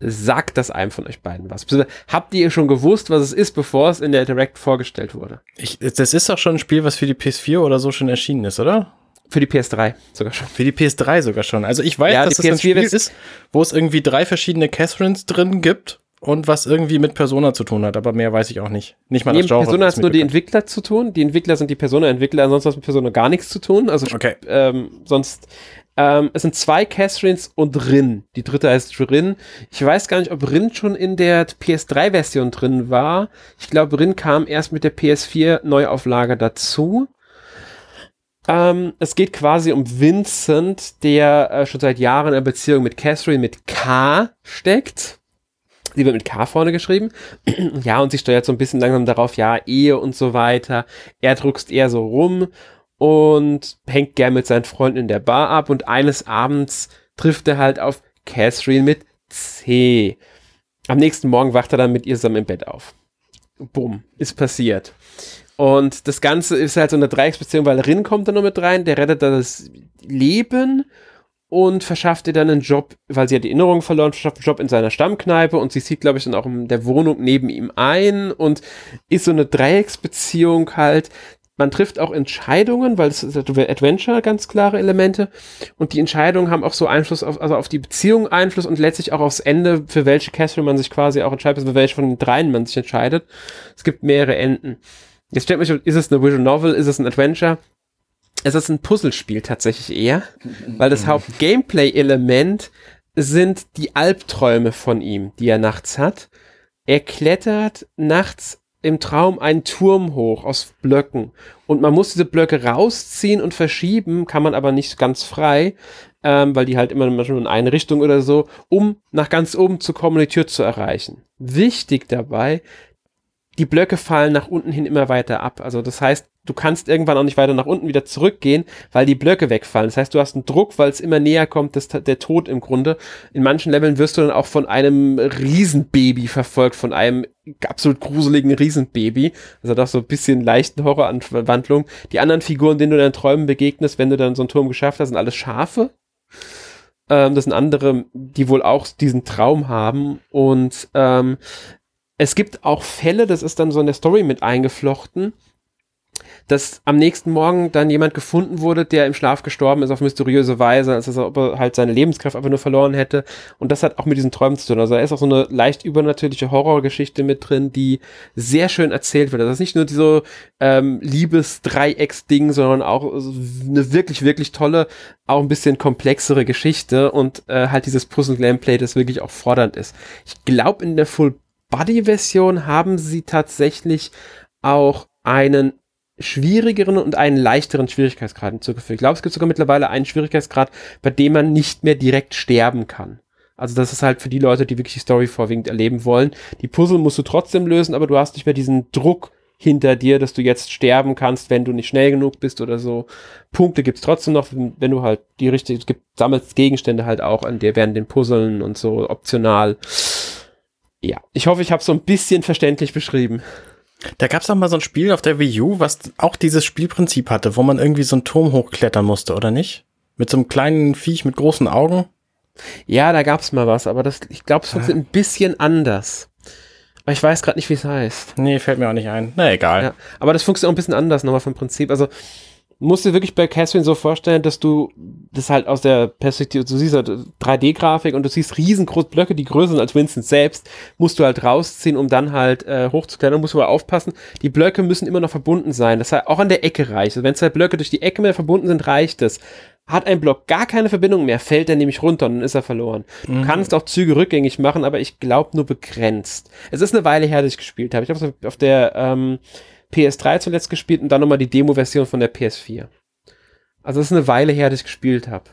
Sagt das einem von euch beiden was? Habt ihr schon gewusst, was es ist, bevor es in der Direct vorgestellt wurde? Ich, das ist doch schon ein Spiel, was für die PS4 oder so schon erschienen ist, oder? Für die PS3 sogar schon. Für die PS3 sogar schon. Also ich weiß, ja, dass das ein Spiel ist, wo es irgendwie drei verschiedene Catherines drin gibt und was irgendwie mit Persona zu tun hat, aber mehr weiß ich auch nicht. Nicht mal das Genre. Persona hat nur die Entwickler zu tun. Die Entwickler sind die Persona-Entwickler, ansonsten hat mit Persona gar nichts zu tun. Also okay. ähm, sonst ähm, es sind zwei Catherines und Rin. Die dritte heißt Rin. Ich weiß gar nicht, ob Rin schon in der PS3-Version drin war. Ich glaube, Rin kam erst mit der PS4-Neuauflage dazu. Ähm, es geht quasi um Vincent, der äh, schon seit Jahren in einer Beziehung mit Catherine mit K steckt. Sie wird mit K vorne geschrieben. ja, und sie steuert so ein bisschen langsam darauf, ja, Ehe und so weiter. Er druckst eher so rum und hängt gern mit seinen Freunden in der Bar ab. Und eines Abends trifft er halt auf Catherine mit C. Am nächsten Morgen wacht er dann mit ihr zusammen im Bett auf. Bumm, ist passiert. Und das Ganze ist halt so eine Dreiecksbeziehung, weil Rin kommt da noch mit rein, der rettet das Leben und verschafft ihr dann einen Job, weil sie hat die Erinnerung verloren, verschafft einen Job in seiner Stammkneipe und sie zieht, glaube ich, dann auch in der Wohnung neben ihm ein und ist so eine Dreiecksbeziehung halt. Man trifft auch Entscheidungen, weil es ist Adventure ganz klare Elemente und die Entscheidungen haben auch so Einfluss auf, also auf die Beziehung Einfluss und letztlich auch aufs Ende, für welche Catherine man sich quasi auch entscheidet, für welche von den dreien man sich entscheidet. Es gibt mehrere Enden. Jetzt stellt mich, ist es eine Visual Novel, ist es ein Adventure? es ist ein Puzzlespiel tatsächlich eher, weil das Haupt-Gameplay-Element sind die Albträume von ihm, die er nachts hat. Er klettert nachts im Traum einen Turm hoch aus Blöcken und man muss diese Blöcke rausziehen und verschieben, kann man aber nicht ganz frei, ähm, weil die halt immer nur in eine Richtung oder so, um nach ganz oben zu kommen und die Tür zu erreichen. Wichtig dabei, die Blöcke fallen nach unten hin immer weiter ab. Also das heißt, du kannst irgendwann auch nicht weiter nach unten wieder zurückgehen, weil die Blöcke wegfallen. Das heißt, du hast einen Druck, weil es immer näher kommt, das, der Tod im Grunde. In manchen Leveln wirst du dann auch von einem Riesenbaby verfolgt, von einem absolut gruseligen Riesenbaby. Also doch so ein bisschen leichten Horroranwandlung. Die anderen Figuren, denen du in deinen Träumen begegnest, wenn du dann so einen Turm geschafft hast, sind alles Schafe. Ähm, das sind andere, die wohl auch diesen Traum haben. Und ähm, es gibt auch Fälle, das ist dann so in der Story mit eingeflochten, dass am nächsten Morgen dann jemand gefunden wurde, der im Schlaf gestorben ist auf mysteriöse Weise, als ob er halt seine Lebenskraft einfach nur verloren hätte. Und das hat auch mit diesen Träumen zu tun. Also da ist auch so eine leicht übernatürliche Horrorgeschichte mit drin, die sehr schön erzählt wird. Das ist nicht nur diese ähm, Liebes-Dreiecks-Ding, sondern auch eine wirklich, wirklich tolle, auch ein bisschen komplexere Geschichte und äh, halt dieses Puzzle-Gameplay, das wirklich auch fordernd ist. Ich glaube, in der Full Body-Version haben sie tatsächlich auch einen schwierigeren und einen leichteren Schwierigkeitsgrad hinzugefügt. Ich glaube, es gibt sogar mittlerweile einen Schwierigkeitsgrad, bei dem man nicht mehr direkt sterben kann. Also das ist halt für die Leute, die wirklich die Story vorwiegend erleben wollen. Die Puzzle musst du trotzdem lösen, aber du hast nicht mehr diesen Druck, hinter dir, dass du jetzt sterben kannst, wenn du nicht schnell genug bist oder so. Punkte gibt's trotzdem noch, wenn du halt die richtige, es gibt, sammelst Gegenstände halt auch an dir während den Puzzeln und so optional. Ja, ich hoffe, ich habe so ein bisschen verständlich beschrieben. Da gab's doch mal so ein Spiel auf der Wii U, was auch dieses Spielprinzip hatte, wo man irgendwie so einen Turm hochklettern musste, oder nicht? Mit so einem kleinen Viech mit großen Augen. Ja, da gab's mal was, aber das, ich glaube, es funktioniert ein bisschen anders. Aber ich weiß gerade nicht, wie es heißt. Nee, fällt mir auch nicht ein. Na, egal. Ja, aber das funktioniert auch ein bisschen anders nochmal vom Prinzip. Also musst dir wirklich bei Catherine so vorstellen, dass du das halt aus der Perspektive, du siehst halt 3D-Grafik und du siehst riesengroße Blöcke, die größer sind als Winston selbst, musst du halt rausziehen, um dann halt äh, hochzuklettern, musst du aber aufpassen, die Blöcke müssen immer noch verbunden sein, das heißt auch an der Ecke reicht. Also wenn zwei Blöcke durch die Ecke mehr verbunden sind, reicht es. Hat ein Block gar keine Verbindung mehr, fällt er nämlich runter und dann ist er verloren. Du Mhm. kannst auch Züge rückgängig machen, aber ich glaube nur begrenzt. Es ist eine Weile her, dass ich gespielt habe. Ich habe es auf der ähm, PS3 zuletzt gespielt und dann nochmal die Demo-Version von der PS4. Also es ist eine Weile her, dass ich gespielt habe.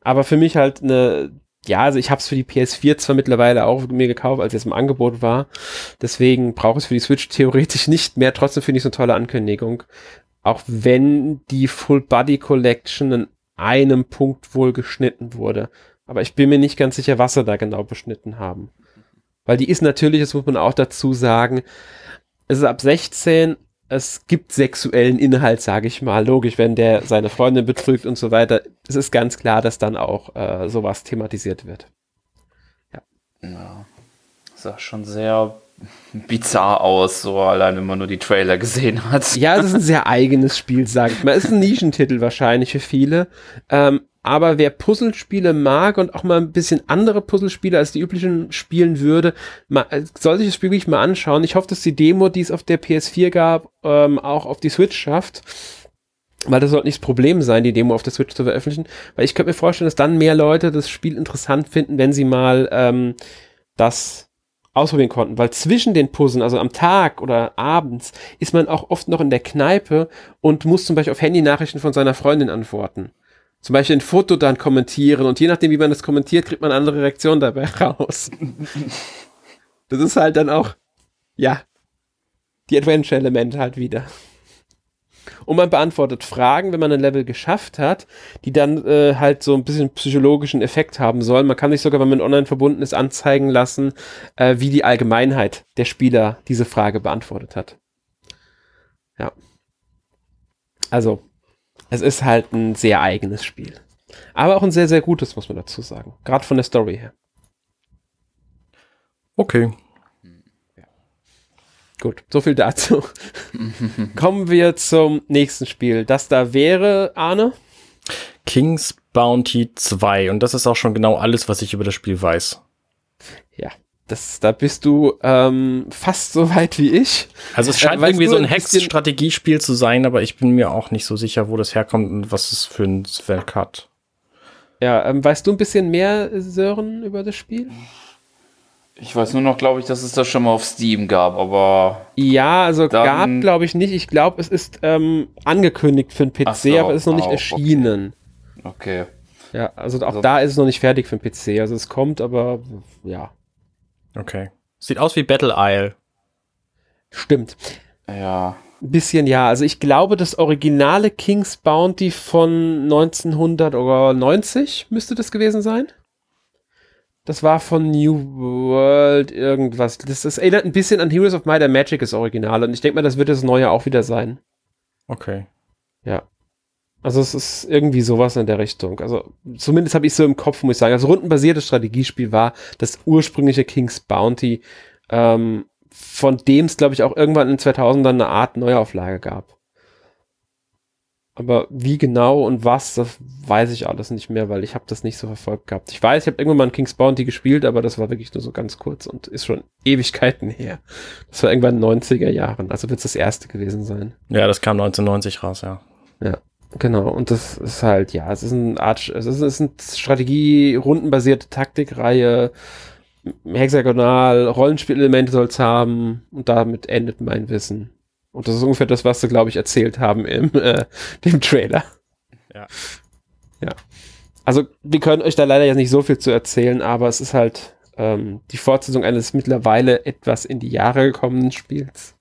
Aber für mich halt eine, ja, also ich habe es für die PS4 zwar mittlerweile auch mir gekauft, als es im Angebot war. Deswegen brauche ich es für die Switch theoretisch nicht mehr. Trotzdem finde ich es eine tolle Ankündigung. Auch wenn die Full Body Collection in einem Punkt wohl geschnitten wurde. Aber ich bin mir nicht ganz sicher, was sie da genau beschnitten haben. Weil die ist natürlich, das muss man auch dazu sagen, es ist ab 16, es gibt sexuellen Inhalt, sage ich mal. Logisch, wenn der seine Freundin betrügt und so weiter. Es ist ganz klar, dass dann auch äh, sowas thematisiert wird. Ja. Sah schon sehr bizarr aus, so allein wenn man nur die Trailer gesehen hat. Ja, es ist ein sehr eigenes Spiel, sage ich mal. Es ist ein Nischentitel wahrscheinlich für viele. Ähm, aber wer Puzzlespiele mag und auch mal ein bisschen andere Puzzlespiele als die üblichen spielen würde, mal, soll sich das Spiel wirklich mal anschauen. Ich hoffe, dass die Demo, die es auf der PS4 gab, ähm, auch auf die Switch schafft. Weil das sollte nicht das Problem sein, die Demo auf der Switch zu veröffentlichen. Weil ich könnte mir vorstellen, dass dann mehr Leute das Spiel interessant finden, wenn sie mal ähm, das ausprobieren konnten. Weil zwischen den Puzzeln, also am Tag oder abends, ist man auch oft noch in der Kneipe und muss zum Beispiel auf Handynachrichten von seiner Freundin antworten. Zum Beispiel ein Foto dann kommentieren und je nachdem, wie man das kommentiert, kriegt man andere Reaktion dabei raus. das ist halt dann auch, ja, die Adventure-Elemente halt wieder. Und man beantwortet Fragen, wenn man ein Level geschafft hat, die dann äh, halt so ein bisschen psychologischen Effekt haben sollen. Man kann sich sogar, wenn man online verbunden ist, anzeigen lassen, äh, wie die Allgemeinheit der Spieler diese Frage beantwortet hat. Ja. Also, es ist halt ein sehr eigenes Spiel. Aber auch ein sehr, sehr gutes, muss man dazu sagen. Gerade von der Story her. Okay. Gut, so viel dazu. Kommen wir zum nächsten Spiel. Das da wäre, Arne? King's Bounty 2. Und das ist auch schon genau alles, was ich über das Spiel weiß. Ja, das, da bist du ähm, fast so weit wie ich. Also es Äh, scheint weißt irgendwie so ein Hex-Strategiespiel zu sein, aber ich bin mir auch nicht so sicher, wo das herkommt und was es für ein Werk hat. Ja, ähm, weißt du ein bisschen mehr, Sören, über das Spiel? Ich weiß nur noch, glaube ich, dass es das schon mal auf Steam gab, aber Ja, also gab, glaube ich, nicht. Ich glaube, es ist ähm, angekündigt für den PC, so, aber es ist noch nicht auch, erschienen. okay. Ja, also auch Also- da ist es noch nicht fertig für den PC. Also es kommt, aber ja, Okay. Sieht aus wie Battle Isle. stimmt. Ja. Ein bisschen ja. Also ich glaube, das originale King's Bounty von 1990 müsste das gewesen sein. Das war von New World irgendwas. Das, das erinnert ein bisschen an Heroes of Might and Magic, das Original. Und ich denke mal, das wird das neue auch wieder sein. Okay. Ja. Also es ist irgendwie sowas in der Richtung. Also zumindest habe ich so im Kopf, muss ich sagen. Also rundenbasiertes Strategiespiel war das ursprüngliche King's Bounty, ähm, von dem es, glaube ich, auch irgendwann in den 2000ern eine Art Neuauflage gab. Aber wie genau und was, das weiß ich alles nicht mehr, weil ich habe das nicht so verfolgt gehabt. Ich weiß, ich habe irgendwann mal ein King's Bounty gespielt, aber das war wirklich nur so ganz kurz und ist schon Ewigkeiten her. Das war irgendwann in den 90er Jahren, also wird es das erste gewesen sein. Ja, das kam 1990 raus, ja. Genau, und das ist halt, ja, es ist eine Art, es ist, es ist eine Strategie-rundenbasierte Taktikreihe, hexagonal, Rollenspielelemente soll es haben und damit endet mein Wissen. Und das ist ungefähr das, was sie, glaube ich, erzählt haben im äh, dem Trailer. Ja. Ja. Also, wir können euch da leider jetzt nicht so viel zu erzählen, aber es ist halt ähm, die Fortsetzung eines mittlerweile etwas in die Jahre gekommenen Spiels.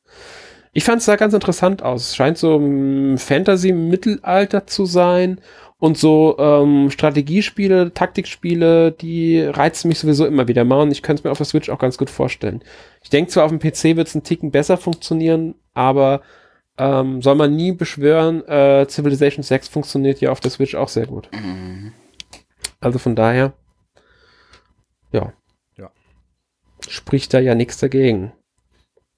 Ich fand es da ganz interessant aus. Es scheint so ein Fantasy-Mittelalter zu sein und so ähm, Strategiespiele, Taktikspiele, die reizen mich sowieso immer wieder mal und ich könnte es mir auf der Switch auch ganz gut vorstellen. Ich denke zwar auf dem PC wird es einen Ticken besser funktionieren, aber ähm, soll man nie beschwören, äh, Civilization 6 funktioniert ja auf der Switch auch sehr gut. Mhm. Also von daher, ja. Ja. Spricht da ja nichts dagegen.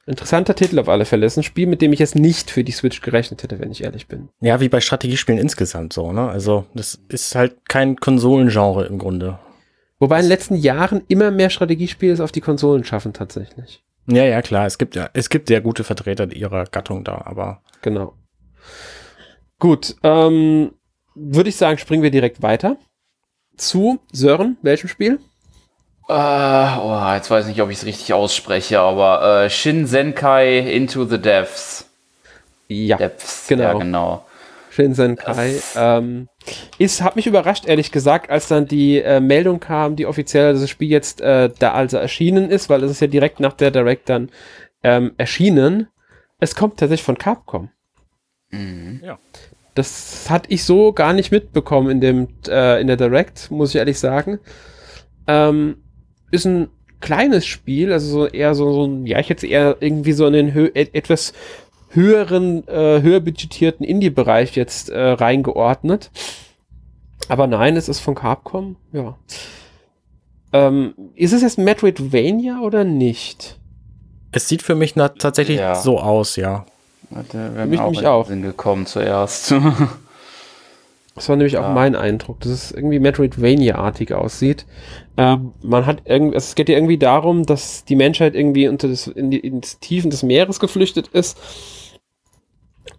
Interessanter Titel auf alle Fälle. Das ist ein Spiel, mit dem ich jetzt nicht für die Switch gerechnet hätte, wenn ich ehrlich bin. Ja, wie bei Strategiespielen insgesamt so, ne? Also, das ist halt kein Konsolengenre im Grunde. Wobei in den letzten Jahren immer mehr Strategiespiele es auf die Konsolen schaffen, tatsächlich. Ja, ja, klar. Es gibt ja, es gibt ja gute Vertreter ihrer Gattung da, aber. Genau. Gut, ähm, würde ich sagen, springen wir direkt weiter zu Sören. Welchem Spiel? Uh, oh, jetzt weiß ich nicht, ob ich es richtig ausspreche, aber uh, Shin Senkai Into the Depths. Ja, Depths, genau. Ja, genau. Shin Senkai. Ähm, ist, hat mich überrascht, ehrlich gesagt, als dann die äh, Meldung kam, die offiziell das Spiel jetzt äh, da also erschienen ist, weil es ist ja direkt nach der Direct dann ähm, erschienen. Es kommt tatsächlich von Capcom. Mhm. Ja. Das hatte ich so gar nicht mitbekommen in dem äh, in der Direct, muss ich ehrlich sagen. Ähm, ist ein kleines Spiel, also so eher so, so ein, ja, ich hätte eher irgendwie so in den Hö etwas höheren, äh, höher budgetierten Indie-Bereich jetzt äh, reingeordnet. Aber nein, es ist von Capcom, ja. Ähm, ist es jetzt Metroidvania oder nicht? Es sieht für mich tatsächlich ja. so aus, ja. Da wäre mir auch, mich auch. Sinn gekommen zuerst. Das war nämlich ja. auch mein Eindruck, dass es irgendwie Metroidvania-artig aussieht. Ähm, man hat irgendwie, es geht ja irgendwie darum, dass die Menschheit irgendwie unter das, in die, in die Tiefen des Meeres geflüchtet ist.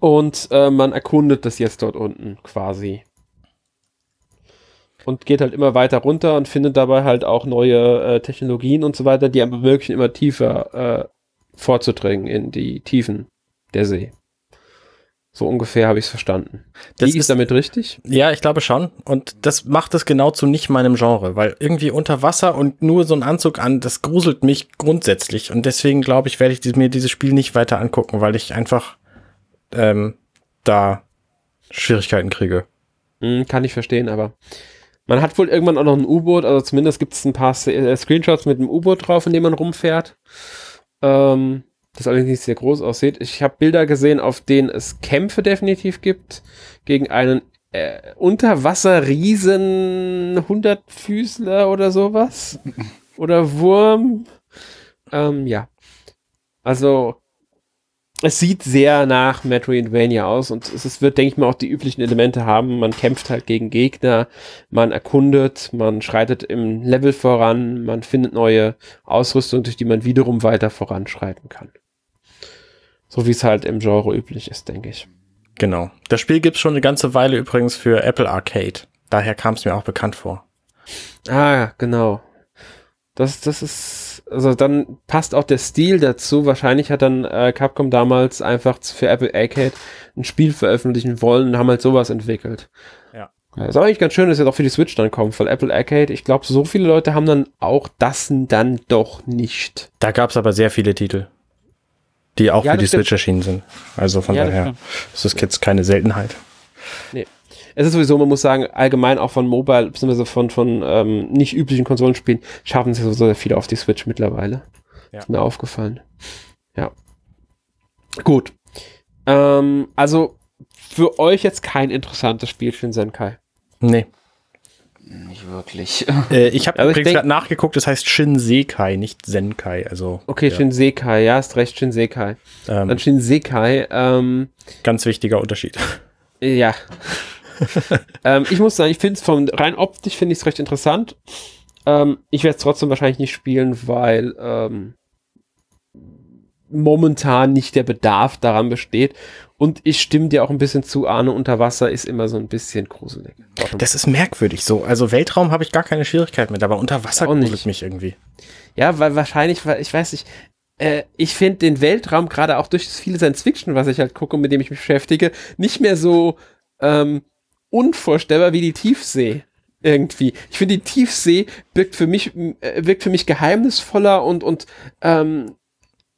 Und äh, man erkundet das jetzt dort unten quasi. Und geht halt immer weiter runter und findet dabei halt auch neue äh, Technologien und so weiter, die einem ermöglichen, immer tiefer äh, vorzudringen in die Tiefen der See. So ungefähr habe ich es verstanden. Das ist damit richtig? Ja, ich glaube schon. Und das macht es genau zu nicht meinem Genre, weil irgendwie unter Wasser und nur so ein Anzug an, das gruselt mich grundsätzlich. Und deswegen glaube ich, werde ich mir dieses Spiel nicht weiter angucken, weil ich einfach ähm, da Schwierigkeiten kriege. Hm, kann ich verstehen, aber man hat wohl irgendwann auch noch ein U-Boot, also zumindest gibt es ein paar äh, Screenshots mit einem U-Boot drauf, in dem man rumfährt. Ähm, das allerdings nicht sehr groß aussieht. Ich habe Bilder gesehen, auf denen es Kämpfe definitiv gibt gegen einen äh, Unterwasser-Riesen Hundertfüßler oder sowas. oder Wurm. Ähm, ja. Also es sieht sehr nach Metroidvania aus und es wird, denke ich mal, auch die üblichen Elemente haben. Man kämpft halt gegen Gegner, man erkundet, man schreitet im Level voran, man findet neue Ausrüstung, durch die man wiederum weiter voranschreiten kann. So wie es halt im Genre üblich ist, denke ich. Genau. Das Spiel gibt es schon eine ganze Weile übrigens für Apple Arcade. Daher kam es mir auch bekannt vor. Ah, genau. Das, das ist, also dann passt auch der Stil dazu. Wahrscheinlich hat dann äh, Capcom damals einfach für Apple Arcade ein Spiel veröffentlichen wollen und haben halt sowas entwickelt. Ja. ja ist auch eigentlich ganz schön, dass jetzt auch für die Switch dann kommt, weil Apple Arcade, ich glaube, so viele Leute haben dann auch das dann doch nicht. Da gab es aber sehr viele Titel die auch ja, für die Switch erschienen sind. Also von ja, daher das ist das jetzt keine Seltenheit. Nee. Es ist sowieso, man muss sagen, allgemein auch von Mobile, beziehungsweise von, von ähm, nicht üblichen Konsolenspielen, schaffen sie sowieso sehr viele auf die Switch mittlerweile. Ja. Ist mir aufgefallen. Ja. Gut. Ähm, also für euch jetzt kein interessantes Spiel, Senkai. Nee. Nicht wirklich. Äh, ich habe also übrigens gerade nachgeguckt, das heißt Shinsekai, nicht Senkai. Also, okay, ja. Shinsekai, ja, hast recht, Shinsekai. Ähm, Dann Shinsekai. Ähm, ganz wichtiger Unterschied. Ja. ähm, ich muss sagen, ich finde es von rein optisch finde ich es recht interessant. Ähm, ich werde es trotzdem wahrscheinlich nicht spielen, weil ähm, momentan nicht der Bedarf daran besteht. Und ich stimme dir auch ein bisschen zu, Arne unter Wasser ist immer so ein bisschen gruselig. Das ist merkwürdig so. Also Weltraum habe ich gar keine Schwierigkeit mit, aber unter Wasser gruselt mich irgendwie. Ja, weil wahrscheinlich, weil ich weiß nicht, äh, ich finde den Weltraum gerade auch durch das viele Science Fiction, was ich halt gucke mit dem ich mich beschäftige, nicht mehr so ähm, unvorstellbar wie die Tiefsee irgendwie. Ich finde, die Tiefsee wirkt für mich, äh, wirkt für mich geheimnisvoller und, und ähm,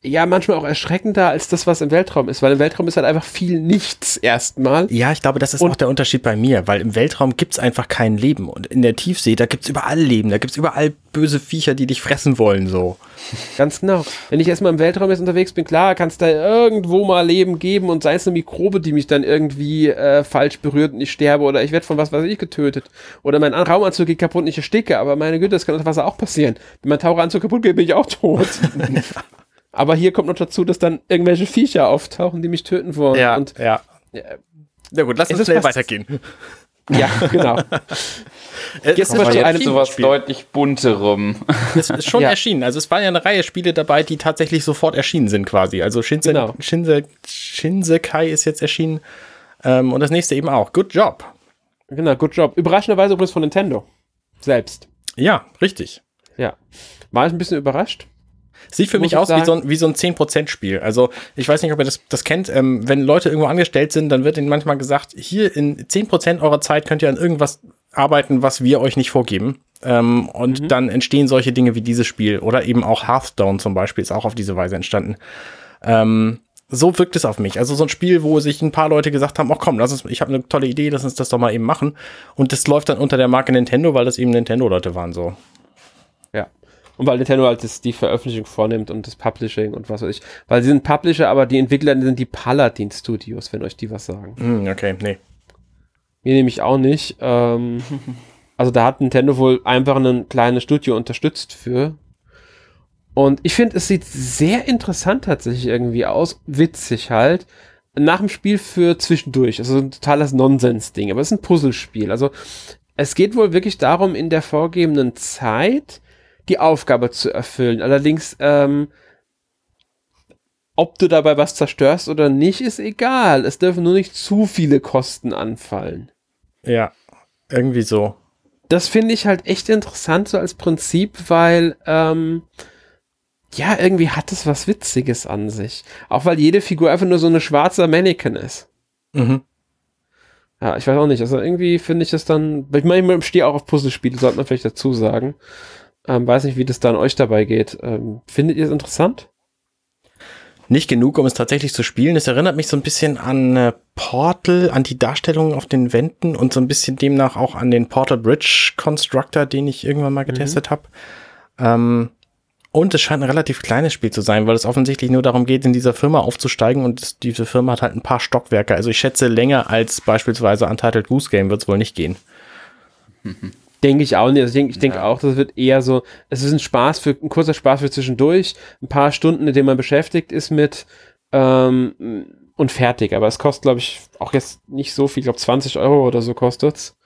ja manchmal auch erschreckender als das, was im Weltraum ist, weil im Weltraum ist halt einfach viel nichts erstmal. Ja, ich glaube, das ist Und- auch der Unterschied bei mir, weil im Weltraum gibt's einfach kein Leben. Und in der Tiefsee, da gibt's überall Leben, da gibt's überall böse Viecher, die dich fressen wollen, so. Ganz genau. Wenn ich erstmal im Weltraum jetzt unterwegs bin, klar, kann es da irgendwo mal Leben geben und sei es eine Mikrobe, die mich dann irgendwie äh, falsch berührt und ich sterbe oder ich werde von was weiß ich getötet. Oder mein An- Raumanzug geht kaputt und ich ersticke, aber meine Güte, das kann unter Wasser auch passieren. Wenn mein Taucheranzug kaputt geht, bin ich auch tot. aber hier kommt noch dazu, dass dann irgendwelche Viecher auftauchen, die mich töten wollen. Und ja. Ja. Na gut, lass Es uns schnell weitergehen. ja, genau. Äh, Jetzt ist zu schon einem Jetzt zu was Spiel. deutlich bunterem. Es ist schon Ja. erschienen. Also es waren ja eine Reihe Spiele dabei, die tatsächlich sofort erschienen sind quasi. Also Shinse, Genau. Shinse, Shinsekai ist jetzt erschienen. Ähm, und das nächste eben auch. Good job. Genau, good job. Überraschenderweise übrigens von Nintendo. Selbst. Ja, richtig. Ja. War ich ein bisschen überrascht. Sieht für Muss mich ich aus wie so, ein, wie so ein 10%-Spiel. Also, ich weiß nicht, ob ihr das, das kennt. Ähm, wenn Leute irgendwo angestellt sind, dann wird ihnen manchmal gesagt, hier in 10% eurer Zeit könnt ihr an irgendwas arbeiten, was wir euch nicht vorgeben. Ähm, und dann entstehen solche Dinge wie dieses Spiel. Oder eben auch Hearthstone zum Beispiel ist auch auf diese Weise entstanden. Ähm, so wirkt es auf mich. Also so ein Spiel, wo sich ein paar Leute gesagt haben, ach komm, lass uns, ich habe eine tolle Idee, lass uns das doch mal eben machen. Und das läuft dann unter der Marke Nintendo, weil das eben Nintendo-Leute waren so. Und weil Nintendo halt das, die Veröffentlichung vornimmt und das Publishing und was weiß ich. Weil sie sind Publisher, aber die Entwickler sind die Paladin Studios, wenn euch die was sagen. Hm, okay, nee. Mir nämlich auch nicht. Ähm, also da hat Nintendo wohl einfach ein kleines Studio unterstützt für. Und ich finde, es sieht sehr interessant tatsächlich irgendwie aus. Witzig halt. Nach dem Spiel für zwischendurch. Also ein totales Nonsens-Ding. Aber es ist ein Puzzlespiel. Also es geht wohl wirklich darum, in der vorgegebenen Zeit die Aufgabe zu erfüllen. Allerdings, ähm, ob du dabei was zerstörst oder nicht, ist egal. Es dürfen nur nicht zu viele Kosten anfallen. Ja, irgendwie so. Das finde ich halt echt interessant so als Prinzip, weil ähm, ja, irgendwie hat es was Witziges an sich. Auch weil jede Figur einfach nur so eine schwarze Mannequin ist. Mhm. Ja, ich weiß auch nicht. Also irgendwie finde ich das dann. Ich meine, ich stehe auch auf Puzzlespiele, sollte man vielleicht dazu sagen. Ähm, weiß nicht, wie das dann euch dabei geht. Ähm, findet ihr es interessant? Nicht genug, um es tatsächlich zu spielen. Es erinnert mich so ein bisschen an äh, Portal, an die Darstellungen auf den Wänden und so ein bisschen demnach auch an den Portal Bridge Constructor, den ich irgendwann mal getestet habe. Ähm, und es scheint ein relativ kleines Spiel zu sein, weil es offensichtlich nur darum geht, in dieser Firma aufzusteigen und es, diese Firma hat halt ein paar Stockwerke. Also ich schätze, länger als beispielsweise Untitled Goose Game wird es wohl nicht gehen. Denke ich auch nicht. Also ich denke ich denk Ja. auch, das wird eher so, es ist ein Spaß für, ein kurzer Spaß für zwischendurch, ein paar Stunden, in denen man beschäftigt ist mit ähm, und fertig. Aber es kostet, glaube ich, auch jetzt nicht so viel, ich glaube 20 Euro oder so kostet's.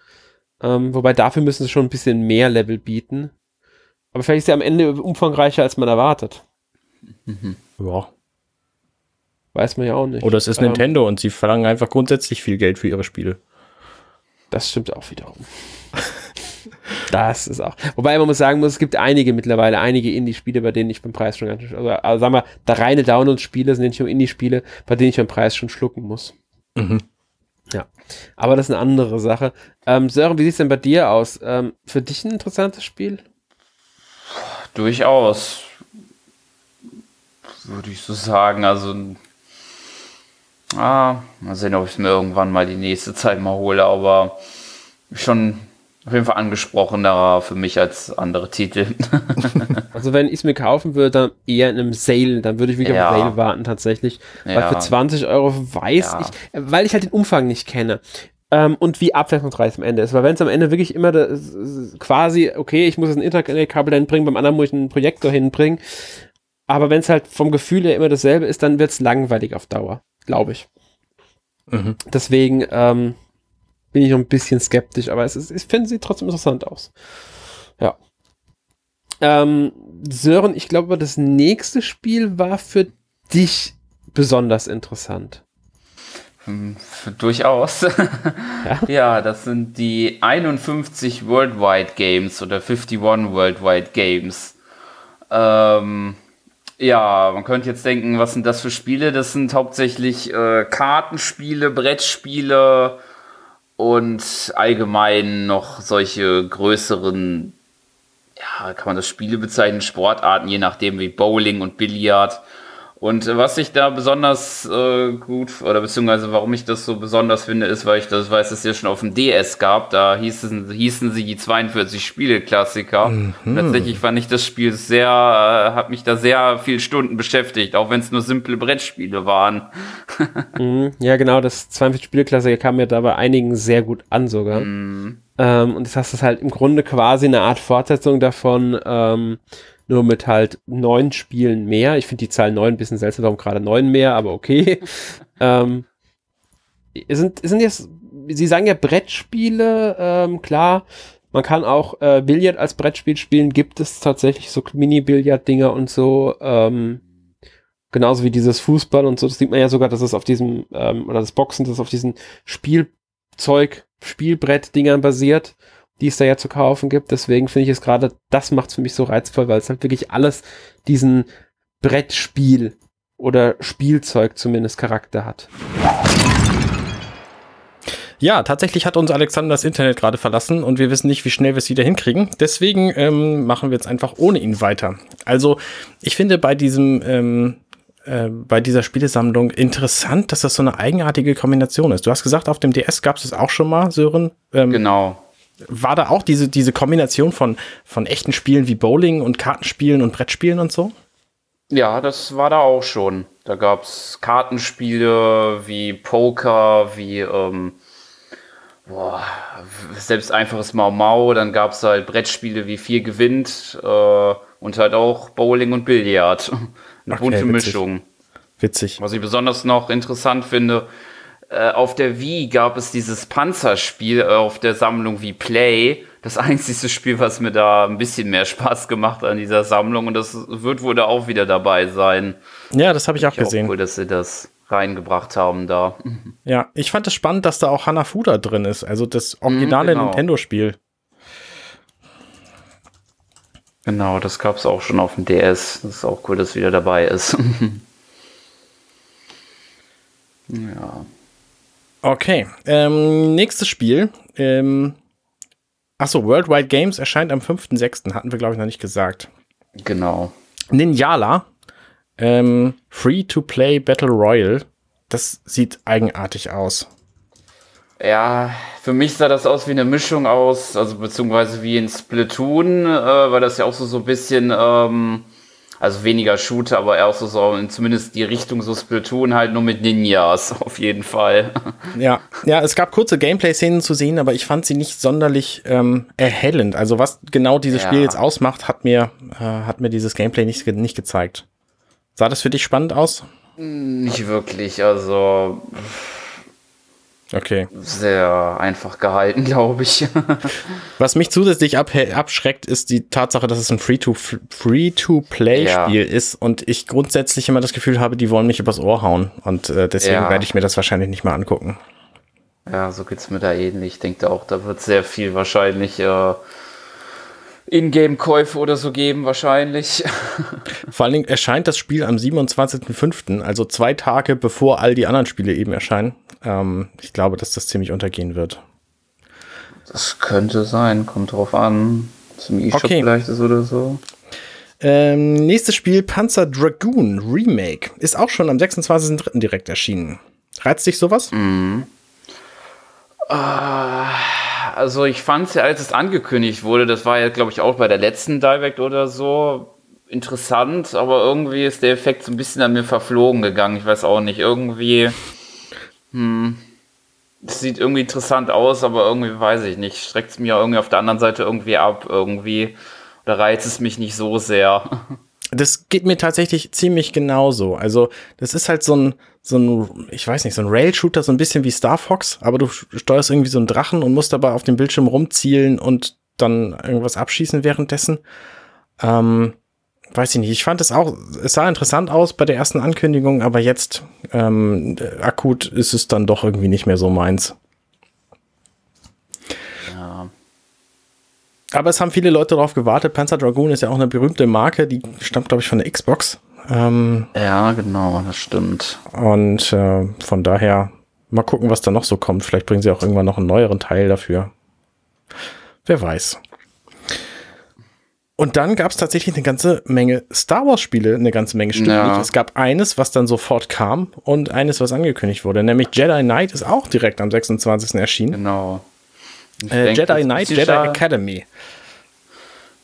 Ähm, wobei dafür müssen sie schon ein bisschen mehr Level bieten. Aber vielleicht ist er am Ende umfangreicher, als man erwartet. Ja. Weiß man ja auch nicht. Oder es ist Ähm, Nintendo und sie verlangen einfach grundsätzlich viel Geld für ihre Spiele. Das stimmt auch wiederum. das ist auch. Wobei man muss sagen muss, es gibt einige mittlerweile, einige Indie-Spiele, bei denen ich beim Preis schon ganz schön, also, also sagen wir, da reine Download-Spiele sind nicht nur Indie-Spiele, bei denen ich beim Preis schon schlucken muss. Mhm. Ja. Aber das ist eine andere Sache. Ähm, Sören, wie sieht's denn bei dir aus? Ähm, für dich ein interessantes Spiel? Durchaus. Würde ich so sagen. Also. Ah, mal sehen, ob ich es mir irgendwann mal die nächste Zeit mal hole, aber schon auf jeden Fall angesprochener für mich als andere Titel. Also wenn ich es mir kaufen würde, dann eher in einem Sale, dann würde ich wieder Ja. auf Sale warten tatsächlich. Weil Ja. für 20 Euro weiß Ja. ich, weil ich halt den Umfang nicht kenne. Ähm, und wie abwechslungsreich es am Ende ist. Weil wenn es am Ende wirklich immer das, quasi, okay, ich muss jetzt ein Internetkabel hinbringen, beim anderen muss ich einen Projektor hinbringen. Aber wenn es halt vom Gefühl her immer dasselbe ist, dann wird es langweilig auf Dauer, glaube ich. Mhm. Deswegen ähm, bin ich noch ein bisschen skeptisch, aber es ist, ich finde, sieht trotzdem interessant aus. Ja. Ähm, Sören, ich glaube, das nächste Spiel war für dich besonders interessant. Hm, Durchaus. Ja? ja, das sind die 51 Worldwide Games oder 51 Worldwide Games. Ähm, ja, man könnte jetzt denken, was sind das für Spiele? Das sind hauptsächlich äh, Kartenspiele, Brettspiele und allgemein noch solche größeren, ja, kann man das Spiele bezeichnen, Sportarten, je nachdem wie Bowling und Billard. Und was ich da besonders äh, gut, oder beziehungsweise warum ich das so besonders finde, ist, weil ich das weiß, dass es ja schon auf dem DS gab. Da hießen, hießen sie die 42 Spiele-Klassiker. Mhm. Tatsächlich fand ich das Spiel sehr, äh, hat mich da sehr viele Stunden beschäftigt, auch wenn es nur simple Brettspiele waren. mhm. Ja, genau, das 42 Spiele-Klassiker kam mir da bei einigen sehr gut an sogar. Mhm. Ähm, und das heißt, das ist halt im Grunde quasi eine Art Fortsetzung davon. Ähm, nur mit halt neun Spielen mehr. Ich finde die Zahl neun ein bisschen seltsam, warum gerade neun mehr, aber okay. ähm, sind, sind jetzt, Sie sagen ja Brettspiele, ähm, klar, man kann auch äh, Billard als Brettspiel spielen, gibt es tatsächlich so Mini-Billard-Dinger und so, ähm, genauso wie dieses Fußball und so, das sieht man ja sogar, dass es auf diesem, ähm, oder das Boxen, das auf diesen Spielzeug, Spielbrett-Dingern basiert die es da ja zu kaufen gibt. Deswegen finde ich es gerade, das macht es für mich so reizvoll, weil es halt wirklich alles diesen Brettspiel oder Spielzeug zumindest Charakter hat. Ja, tatsächlich hat uns Alexander das Internet gerade verlassen und wir wissen nicht, wie schnell wir es wieder hinkriegen. Deswegen ähm, machen wir jetzt einfach ohne ihn weiter. Also, ich finde bei diesem, ähm, äh, bei dieser Spielesammlung interessant, dass das so eine eigenartige Kombination ist. Du hast gesagt, auf dem DS gab es das auch schon mal, Sören. Ähm, genau war da auch diese, diese Kombination von, von echten Spielen wie Bowling und Kartenspielen und Brettspielen und so? Ja, das war da auch schon. Da gab es Kartenspiele wie Poker, wie ähm, boah, selbst einfaches Mau Mau. Dann gab es halt Brettspiele wie Vier gewinnt äh, und halt auch Bowling und Billard. Eine okay, bunte witzig. Mischung. Witzig. Was ich besonders noch interessant finde, äh, auf der Wii gab es dieses Panzerspiel äh, auf der Sammlung wie Play. Das einzige Spiel, was mir da ein bisschen mehr Spaß gemacht hat an dieser Sammlung. Und das wird wohl da auch wieder dabei sein. Ja, das habe ich auch gesehen. Auch cool, dass sie das reingebracht haben da. Ja, ich fand es spannend, dass da auch Hanafuda drin ist. Also das originale genau. Nintendo-Spiel. Genau, das gab es auch schon auf dem DS. Das ist auch cool, dass es wieder dabei ist. ja. Okay, ähm, nächstes Spiel. Ähm, achso, Worldwide Games erscheint am 5.6. Hatten wir, glaube ich, noch nicht gesagt. Genau. Ninjala. Ähm, Free-to-Play Battle Royale. Das sieht eigenartig aus. Ja, für mich sah das aus wie eine Mischung aus, also beziehungsweise wie in Splatoon, äh, weil das ja auch so, so ein bisschen ähm, also weniger Shooter, aber eher auch so, so in zumindest die Richtung so Splatoon halt nur mit Ninjas, auf jeden Fall. Ja, ja, es gab kurze Gameplay-Szenen zu sehen, aber ich fand sie nicht sonderlich ähm, erhellend. Also was genau dieses ja. Spiel jetzt ausmacht, hat mir, äh, hat mir dieses Gameplay nicht, nicht gezeigt. Sah das für dich spannend aus? Nicht wirklich, also Okay. Sehr einfach gehalten, glaube ich. Was mich zusätzlich ab abschreckt, ist die Tatsache, dass es ein Free-to-Play-Spiel ja. ist und ich grundsätzlich immer das Gefühl habe, die wollen mich übers Ohr hauen. Und äh, deswegen ja. werde ich mir das wahrscheinlich nicht mal angucken. Ja, so geht es mir da ähnlich. Ich denke auch, da wird sehr viel wahrscheinlich äh, Ingame-Käufe oder so geben, wahrscheinlich. Vor allen Dingen erscheint das Spiel am 27.05., also zwei Tage bevor all die anderen Spiele eben erscheinen. Ähm, ich glaube, dass das ziemlich untergehen wird. Das könnte sein, kommt drauf an. Zum E-Shop okay. vielleicht ist oder so. Ähm, nächstes Spiel Panzer Dragoon Remake ist auch schon am 26.03. direkt erschienen. Reizt dich sowas? Mhm. Uh, also ich fand es ja, als es angekündigt wurde, das war ja, glaube ich, auch bei der letzten Direct oder so, interessant, aber irgendwie ist der Effekt so ein bisschen an mir verflogen gegangen. Ich weiß auch nicht, irgendwie hm, das sieht irgendwie interessant aus, aber irgendwie weiß ich nicht. Streckt es mir irgendwie auf der anderen Seite irgendwie ab, irgendwie. Oder reizt es mich nicht so sehr. Das geht mir tatsächlich ziemlich genauso. Also, das ist halt so ein, so ein, ich weiß nicht, so ein Rail-Shooter, so ein bisschen wie Star Fox, aber du steuerst irgendwie so einen Drachen und musst dabei auf dem Bildschirm rumzielen und dann irgendwas abschießen währenddessen. Ähm, weiß ich nicht, ich fand es auch, es sah interessant aus bei der ersten Ankündigung, aber jetzt ähm, akut ist es dann doch irgendwie nicht mehr so meins. Ja. Aber es haben viele Leute darauf gewartet. Panzer Dragoon ist ja auch eine berühmte Marke, die stammt, glaube ich, von der Xbox. Ähm, ja, genau, das stimmt. Und äh, von daher mal gucken, was da noch so kommt. Vielleicht bringen sie auch irgendwann noch einen neueren Teil dafür. Wer weiß. Und dann gab es tatsächlich eine ganze Menge Star Wars-Spiele, eine ganze Menge Stücke. Ja. Es gab eines, was dann sofort kam und eines, was angekündigt wurde. Nämlich Jedi Knight ist auch direkt am 26. erschienen. Genau. Äh, denke, Jedi Knight, Jedi Academy.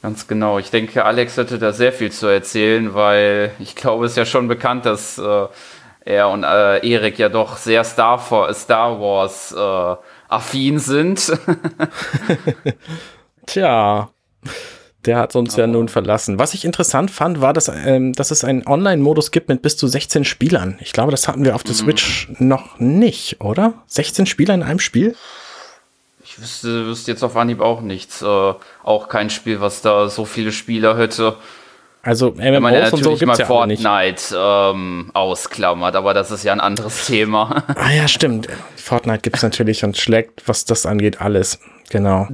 Ganz genau. Ich denke, Alex hätte da sehr viel zu erzählen, weil ich glaube, es ist ja schon bekannt, dass äh, er und äh, Erik ja doch sehr Star, Star Wars äh, affin sind. Tja, der hat uns ja nun verlassen. Was ich interessant fand, war, dass, ähm, dass es einen Online-Modus gibt mit bis zu 16 Spielern. Ich glaube, das hatten wir auf der Switch noch nicht, oder? 16 Spieler in einem Spiel? Ich wüsste, wüsste jetzt auf Anhieb auch nichts. Äh, auch kein Spiel, was da so viele Spieler hätte. Also Wenn man ja MMOs und so gibt's mal ja alle nicht. Fortnite ähm, ausklammert, aber das ist ja ein anderes Thema. Ah ja, stimmt. Fortnite gibt's natürlich und schlägt, was das angeht, alles. Genau.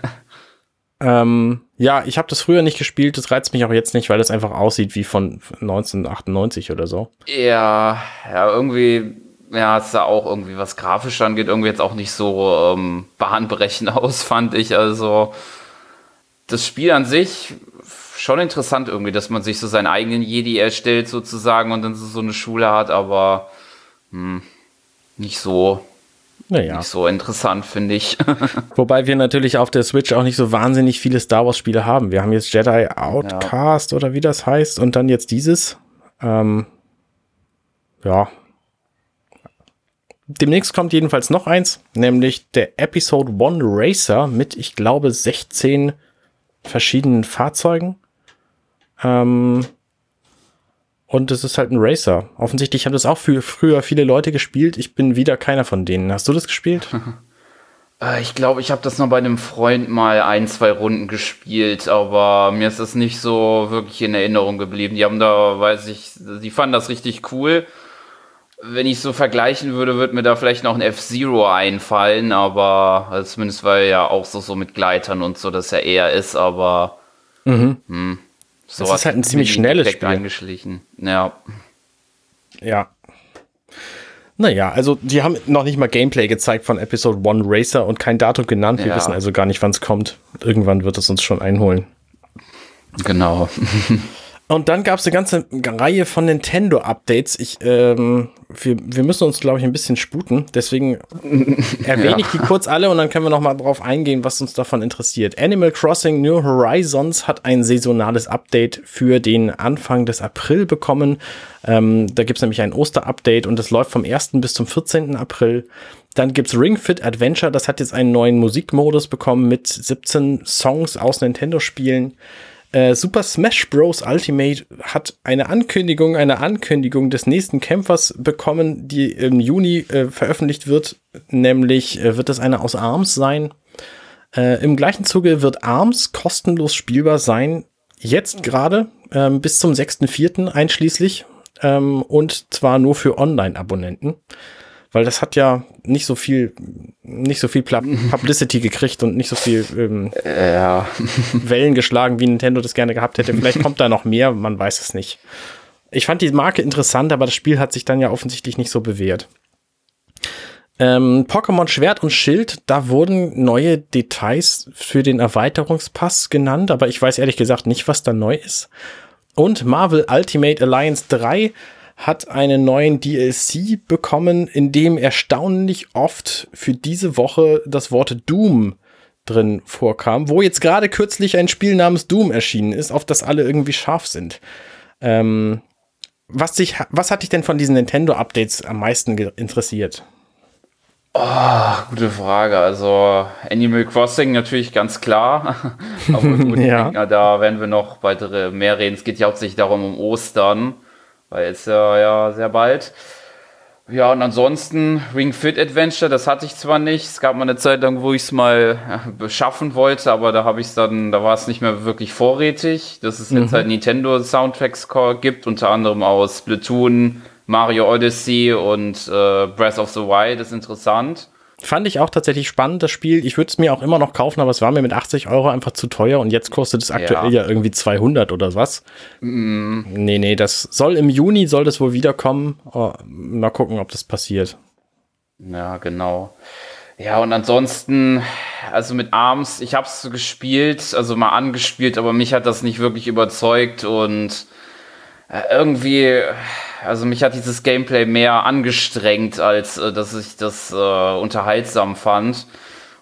ähm, ja, ich habe das früher nicht gespielt, das reizt mich auch jetzt nicht, weil das einfach aussieht wie von 1998 oder so. Ja, ja, irgendwie, ja, es sah auch irgendwie, was grafisch angeht, irgendwie jetzt auch nicht so ähm, bahnbrechend aus, fand ich. Also, das Spiel an sich schon interessant irgendwie, dass man sich so seinen eigenen Jedi erstellt sozusagen und dann so, so eine Schule hat, aber hm, nicht so, Naja. nicht so interessant, finde ich. Wobei wir natürlich auf der Switch auch nicht so wahnsinnig viele Star Wars Spiele haben. Wir haben jetzt Jedi Outcast oder wie das heißt und dann jetzt dieses. Ähm, ja. Demnächst kommt jedenfalls noch eins, nämlich der Episode One Racer mit, ich glaube, 16 verschiedenen Fahrzeugen. Ähm, und es ist halt ein Racer. Offensichtlich haben das auch für früher viele Leute gespielt. Ich bin wieder keiner von denen. Hast du das gespielt? Äh, Ich glaube, ich habe das noch bei einem Freund mal ein, zwei Runden gespielt, aber mir ist das nicht so wirklich in Erinnerung geblieben. Die haben da, weiß ich, die fanden das richtig cool. Wenn ich so vergleichen würde, würde mir da vielleicht noch ein F-Zero einfallen, aber also zumindest weil ja auch so, so mit Gleitern und so das ja eher ist, aber hm, sowas ist halt ein ziemlich schnelles Spiel. eingeschlichen. Ja. Ja. Naja, also die haben noch nicht mal Gameplay gezeigt von Episode 1 Racer und kein Datum genannt. Wir Ja. wissen also gar nicht, wann es kommt. Irgendwann wird es uns schon einholen. Genau. Und dann gab es eine ganze Reihe von Nintendo-Updates. Ich, ähm, wir, wir müssen uns, glaube ich, ein bisschen sputen. Deswegen erwähne Ja. ich die kurz alle und dann können wir noch mal drauf eingehen, was uns davon interessiert. Animal Crossing New Horizons hat ein saisonales Update für den Anfang des April bekommen. Ähm, da gibt es nämlich ein Oster-Update und das läuft vom 1. bis zum 14. April. Dann gibt's Ring Fit Adventure, das hat jetzt einen neuen Musikmodus bekommen mit 17 Songs aus Nintendo-Spielen. Äh, Super Smash Bros. Ultimate hat eine Ankündigung, eine Ankündigung des nächsten Kämpfers bekommen, die im Juni äh, veröffentlicht wird. Nämlich äh, wird es eine aus ARMS sein. Äh, Im gleichen Zuge wird ARMS kostenlos spielbar sein. Jetzt gerade ähm, bis zum 6.4. einschließlich. Ähm, und zwar nur für Online-Abonnenten. Weil das hat ja nicht so viel, nicht so viel Publicity gekriegt und nicht so viel ähm, Ja. Wellen geschlagen, wie Nintendo das gerne gehabt hätte. Vielleicht kommt da noch mehr, man weiß es nicht. Ich fand die Marke interessant, aber das Spiel hat sich dann ja offensichtlich nicht so bewährt. Ähm, Pokémon Schwert und Schild, da wurden neue Details für den Erweiterungspass genannt, aber ich weiß ehrlich gesagt nicht, was da neu ist. Und Marvel Ultimate Alliance 3 hat einen neuen DLC bekommen, in dem erstaunlich oft für diese Woche das Wort Doom drin vorkam, wo jetzt gerade kürzlich ein Spiel namens Doom erschienen ist, auf das alle irgendwie scharf sind. Ähm, was, dich, was hat dich denn von diesen Nintendo-Updates am meisten interessiert? Gute Frage. Also Animal Crossing natürlich ganz klar. Aber gut, Ja. da werden wir noch weitere mehr reden. Es geht ja hauptsächlich darum um Ostern, weil es ja, ja sehr bald. Ja, und ansonsten Ring Fit Adventure, das hatte ich zwar nicht. Es gab mal eine Zeit lang, wo ich es mal ja, beschaffen wollte, aber da habe ich es dann, da war es nicht mehr wirklich vorrätig. Dass es jetzt halt Nintendo Soundtracks gibt, unter anderem aus Splatoon, Mario Odyssey und äh, Breath of the Wild, ist interessant. Fand ich auch tatsächlich spannend, das Spiel. Ich würde es mir auch immer noch kaufen, aber es war mir mit 80 Euro einfach zu teuer und jetzt kostet es aktuell ja, irgendwie 200 oder was. Nee, nee, das soll im Juni, soll das wohl wiederkommen. Oh, mal gucken, ob das passiert. Ja, genau. Ja, und ansonsten, also mit Arms, ich habe es gespielt, also mal angespielt, aber mich hat das nicht wirklich überzeugt und irgendwie, also mich hat dieses Gameplay mehr angestrengt, als äh, dass ich das äh, unterhaltsam fand.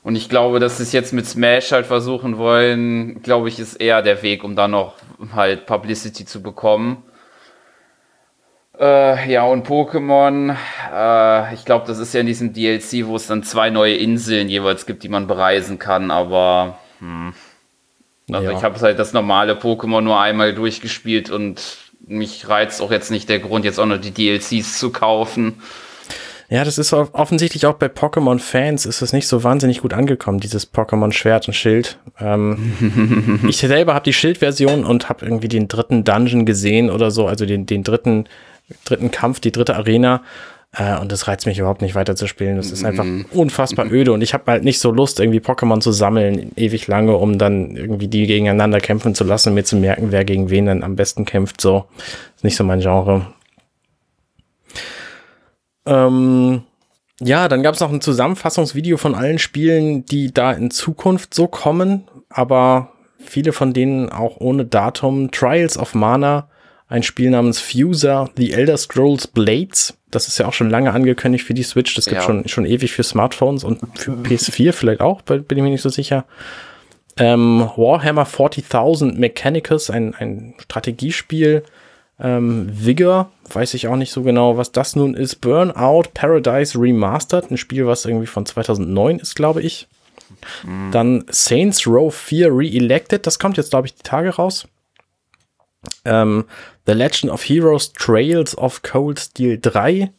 Und ich glaube, dass sie es jetzt mit Smash halt versuchen wollen, glaube ich, ist eher der Weg, um dann noch halt Publicity zu bekommen. Äh, ja, und Pokémon, äh, ich glaube, das ist ja in diesem DLC, wo es dann zwei neue Inseln jeweils gibt, die man bereisen kann, aber hm. also ja. ich habe halt das normale Pokémon nur einmal durchgespielt und mich reizt auch jetzt nicht der Grund, jetzt auch noch die DLCs zu kaufen. Ja, das ist offensichtlich auch bei Pokémon-Fans ist es nicht so wahnsinnig gut angekommen, dieses Pokémon Schwert und Schild. Ähm, ich selber habe die Schild-Version und habe irgendwie den dritten Dungeon gesehen oder so, also den, den dritten dritten Kampf, die dritte Arena. Äh, und das reizt mich überhaupt nicht weiter zu spielen. Das ist einfach mhm. unfassbar öde und ich habe halt nicht so Lust, irgendwie Pokémon zu sammeln, ewig lange, um dann irgendwie die gegeneinander kämpfen zu lassen und mir zu merken, wer gegen wen dann am besten kämpft. So, ist nicht so mein Genre. Ähm, ja, dann gab es noch ein Zusammenfassungsvideo von allen Spielen, die da in Zukunft so kommen, aber viele von denen auch ohne Datum. Trials of Mana ein Spiel namens Fuser, The Elder Scrolls Blades. Das ist ja auch schon lange angekündigt für die Switch. Das gibt ja. schon, schon ewig für Smartphones und für PS4 vielleicht auch, bin ich mir nicht so sicher. Ähm, Warhammer 40.000 Mechanicus, ein, ein Strategiespiel. Ähm, Vigor, weiß ich auch nicht so genau, was das nun ist. Burnout Paradise Remastered, ein Spiel, was irgendwie von 2009 ist, glaube ich. Mhm. Dann Saints Row 4 Re-Elected, das kommt jetzt, glaube ich, die Tage raus. Ähm, The Legend of Heroes Trails of Cold Steel 3,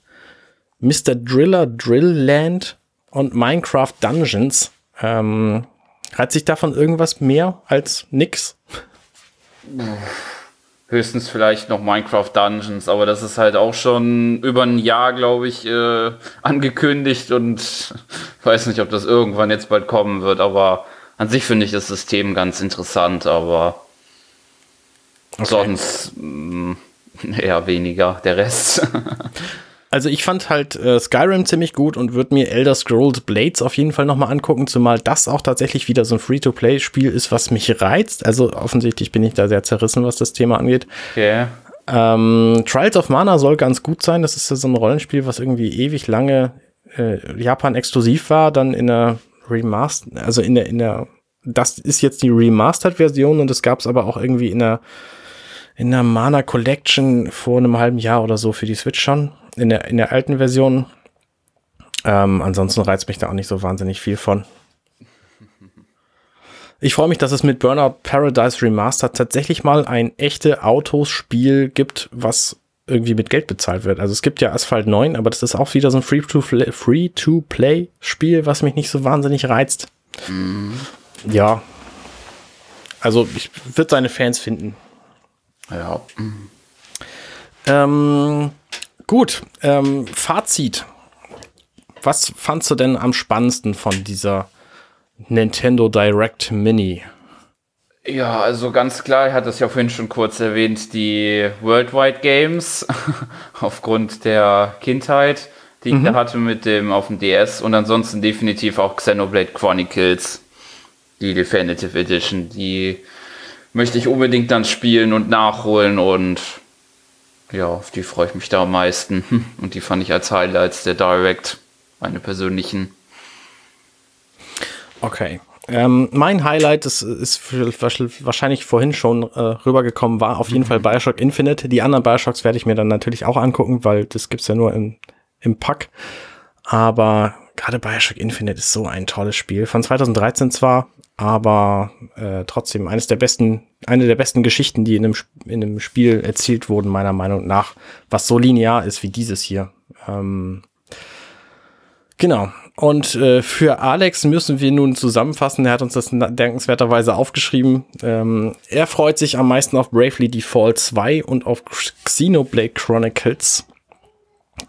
Mr. Driller Drill Land und Minecraft Dungeons. Ähm, hat sich davon irgendwas mehr als nix? Höchstens vielleicht noch Minecraft Dungeons, aber das ist halt auch schon über ein Jahr, glaube ich, äh, angekündigt und weiß nicht, ob das irgendwann jetzt bald kommen wird, aber an sich finde ich das System ganz interessant, aber okay. sonst mh, mm, eher weniger der Rest. Also ich fand halt äh, Skyrim ziemlich gut und würde mir Elder Scrolls Blades auf jeden Fall nochmal angucken, zumal das auch tatsächlich wieder so ein Free-to-Play-Spiel ist, was mich reizt. Also offensichtlich bin ich da sehr zerrissen, was das Thema angeht. Okay. Ähm, Trials of Mana soll ganz gut sein. Das ist ja so ein Rollenspiel, was irgendwie ewig lange äh, Japan exklusiv war, dann in der Remaster, also in der, in der, das ist jetzt die Remastered-Version und es gab es aber auch irgendwie in der in der Mana Collection vor einem halben Jahr oder so für die Switch schon. In der, in der alten Version. Ähm, ansonsten reizt mich da auch nicht so wahnsinnig viel von. Ich freue mich, dass es mit Burnout Paradise Remastered tatsächlich mal ein echte Autospiel gibt, was irgendwie mit Geld bezahlt wird. Also es gibt ja Asphalt 9, aber das ist auch wieder so ein Free-to-Play-Spiel, was mich nicht so wahnsinnig reizt. Mhm. Ja. Also ich würde seine Fans finden. Ja. Ähm, gut, ähm, Fazit. Was fandst du denn am spannendsten von dieser Nintendo Direct Mini? Ja, also ganz klar, ich hatte es ja vorhin schon kurz erwähnt, die Worldwide Games aufgrund der Kindheit, die mhm. ich da hatte mit dem auf dem DS und ansonsten definitiv auch Xenoblade Chronicles, die Definitive Edition, die möchte ich unbedingt dann spielen und nachholen und ja, auf die freue ich mich da am meisten. Und die fand ich als Highlights der Direct, meine persönlichen. Okay. Ähm, mein Highlight ist, ist wahrscheinlich vorhin schon äh, rübergekommen, war auf jeden mhm. Fall Bioshock Infinite. Die anderen Bioshocks werde ich mir dann natürlich auch angucken, weil das gibt es ja nur im, im Pack. Aber gerade Bioshock Infinite ist so ein tolles Spiel. Von 2013 zwar, aber äh, trotzdem eines der besten, eine der besten Geschichten, die in einem, in einem Spiel erzielt wurden, meiner Meinung nach, was so linear ist wie dieses hier. Ähm, genau. Und äh, für Alex müssen wir nun zusammenfassen. Er hat uns das dankenswerterweise aufgeschrieben. Ähm, er freut sich am meisten auf Bravely Default 2 und auf Xenoblade Chronicles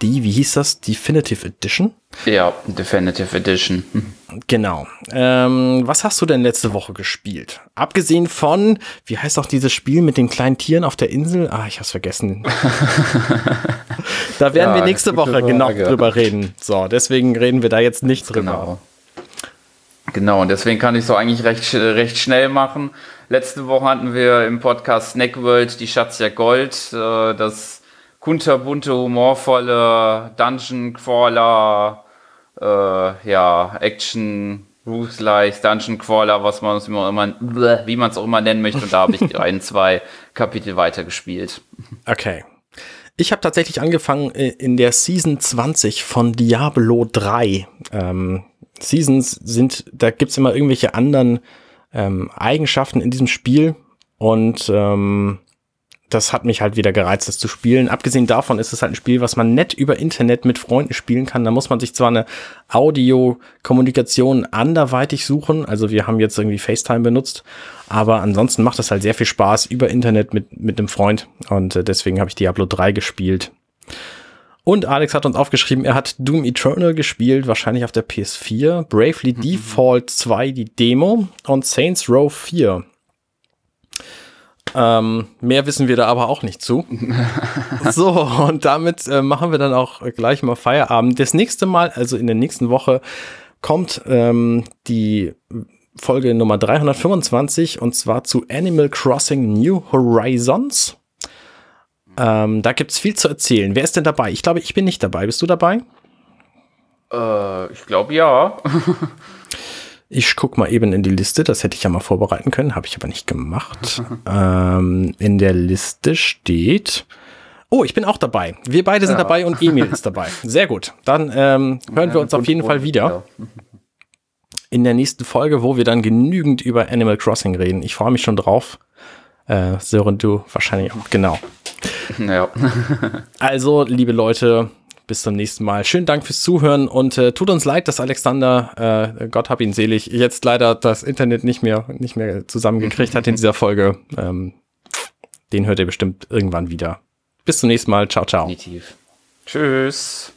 die, wie hieß das? Definitive Edition? Ja, Definitive Edition. Genau. Ähm, was hast du denn letzte Woche gespielt? Abgesehen von, wie heißt auch dieses Spiel mit den kleinen Tieren auf der Insel? Ah, ich hab's vergessen. da werden ja, wir nächste Woche genau drüber reden. So, deswegen reden wir da jetzt nicht drüber. Genau. Genau, und deswegen kann ich so eigentlich recht, recht schnell machen. Letzte Woche hatten wir im Podcast Snack World die Schatzjagd Gold, äh, das kunterbunte, humorvolle Dungeon Crawler, äh, ja, Action, Roguelike, Dungeon Crawler, was man immer, immer wie man es auch immer nennen möchte. Und da habe ich ein, zwei Kapitel weitergespielt. Okay. Ich habe tatsächlich angefangen äh, in der Season 20 von Diablo 3. Ähm, Seasons sind, da gibt's immer irgendwelche anderen ähm, Eigenschaften in diesem Spiel und ähm, das hat mich halt wieder gereizt, das zu spielen. Abgesehen davon ist es halt ein Spiel, was man nett über Internet mit Freunden spielen kann. Da muss man sich zwar eine Audio-Kommunikation anderweitig suchen, also wir haben jetzt irgendwie FaceTime benutzt, aber ansonsten macht das halt sehr viel Spaß über Internet mit, mit einem Freund und äh, deswegen habe ich Diablo 3 gespielt. Und Alex hat uns aufgeschrieben, er hat Doom Eternal gespielt, wahrscheinlich auf der PS4, Bravely mhm. Default 2 die Demo und Saints Row 4. Ähm, mehr wissen wir da aber auch nicht zu. so, und damit äh, machen wir dann auch gleich mal Feierabend. Das nächste Mal, also in der nächsten Woche, kommt ähm, die Folge Nummer 325 und zwar zu Animal Crossing New Horizons. Ähm, da gibt's viel zu erzählen. Wer ist denn dabei? Ich glaube, ich bin nicht dabei. Bist du dabei? Äh, ich glaube ja. Ich guck mal eben in die Liste, das hätte ich ja mal vorbereiten können, habe ich aber nicht gemacht. ähm, in der Liste steht. Oh, ich bin auch dabei. Wir beide sind ja. dabei und Emil ist dabei. Sehr gut. Dann ähm, hören ja, wir uns auf jeden Fall wieder. Ja. In der nächsten Folge, wo wir dann genügend über Animal Crossing reden. Ich freue mich schon drauf. Äh, Sören, du wahrscheinlich auch. Genau. Ja. also, liebe Leute, bis zum nächsten Mal. Schönen Dank fürs Zuhören und äh, tut uns leid, dass Alexander, äh, Gott hab ihn selig, jetzt leider das Internet nicht mehr, nicht mehr zusammengekriegt hat in dieser Folge. Ähm, den hört ihr bestimmt irgendwann wieder. Bis zum nächsten Mal. Ciao, ciao. Definitiv. Tschüss.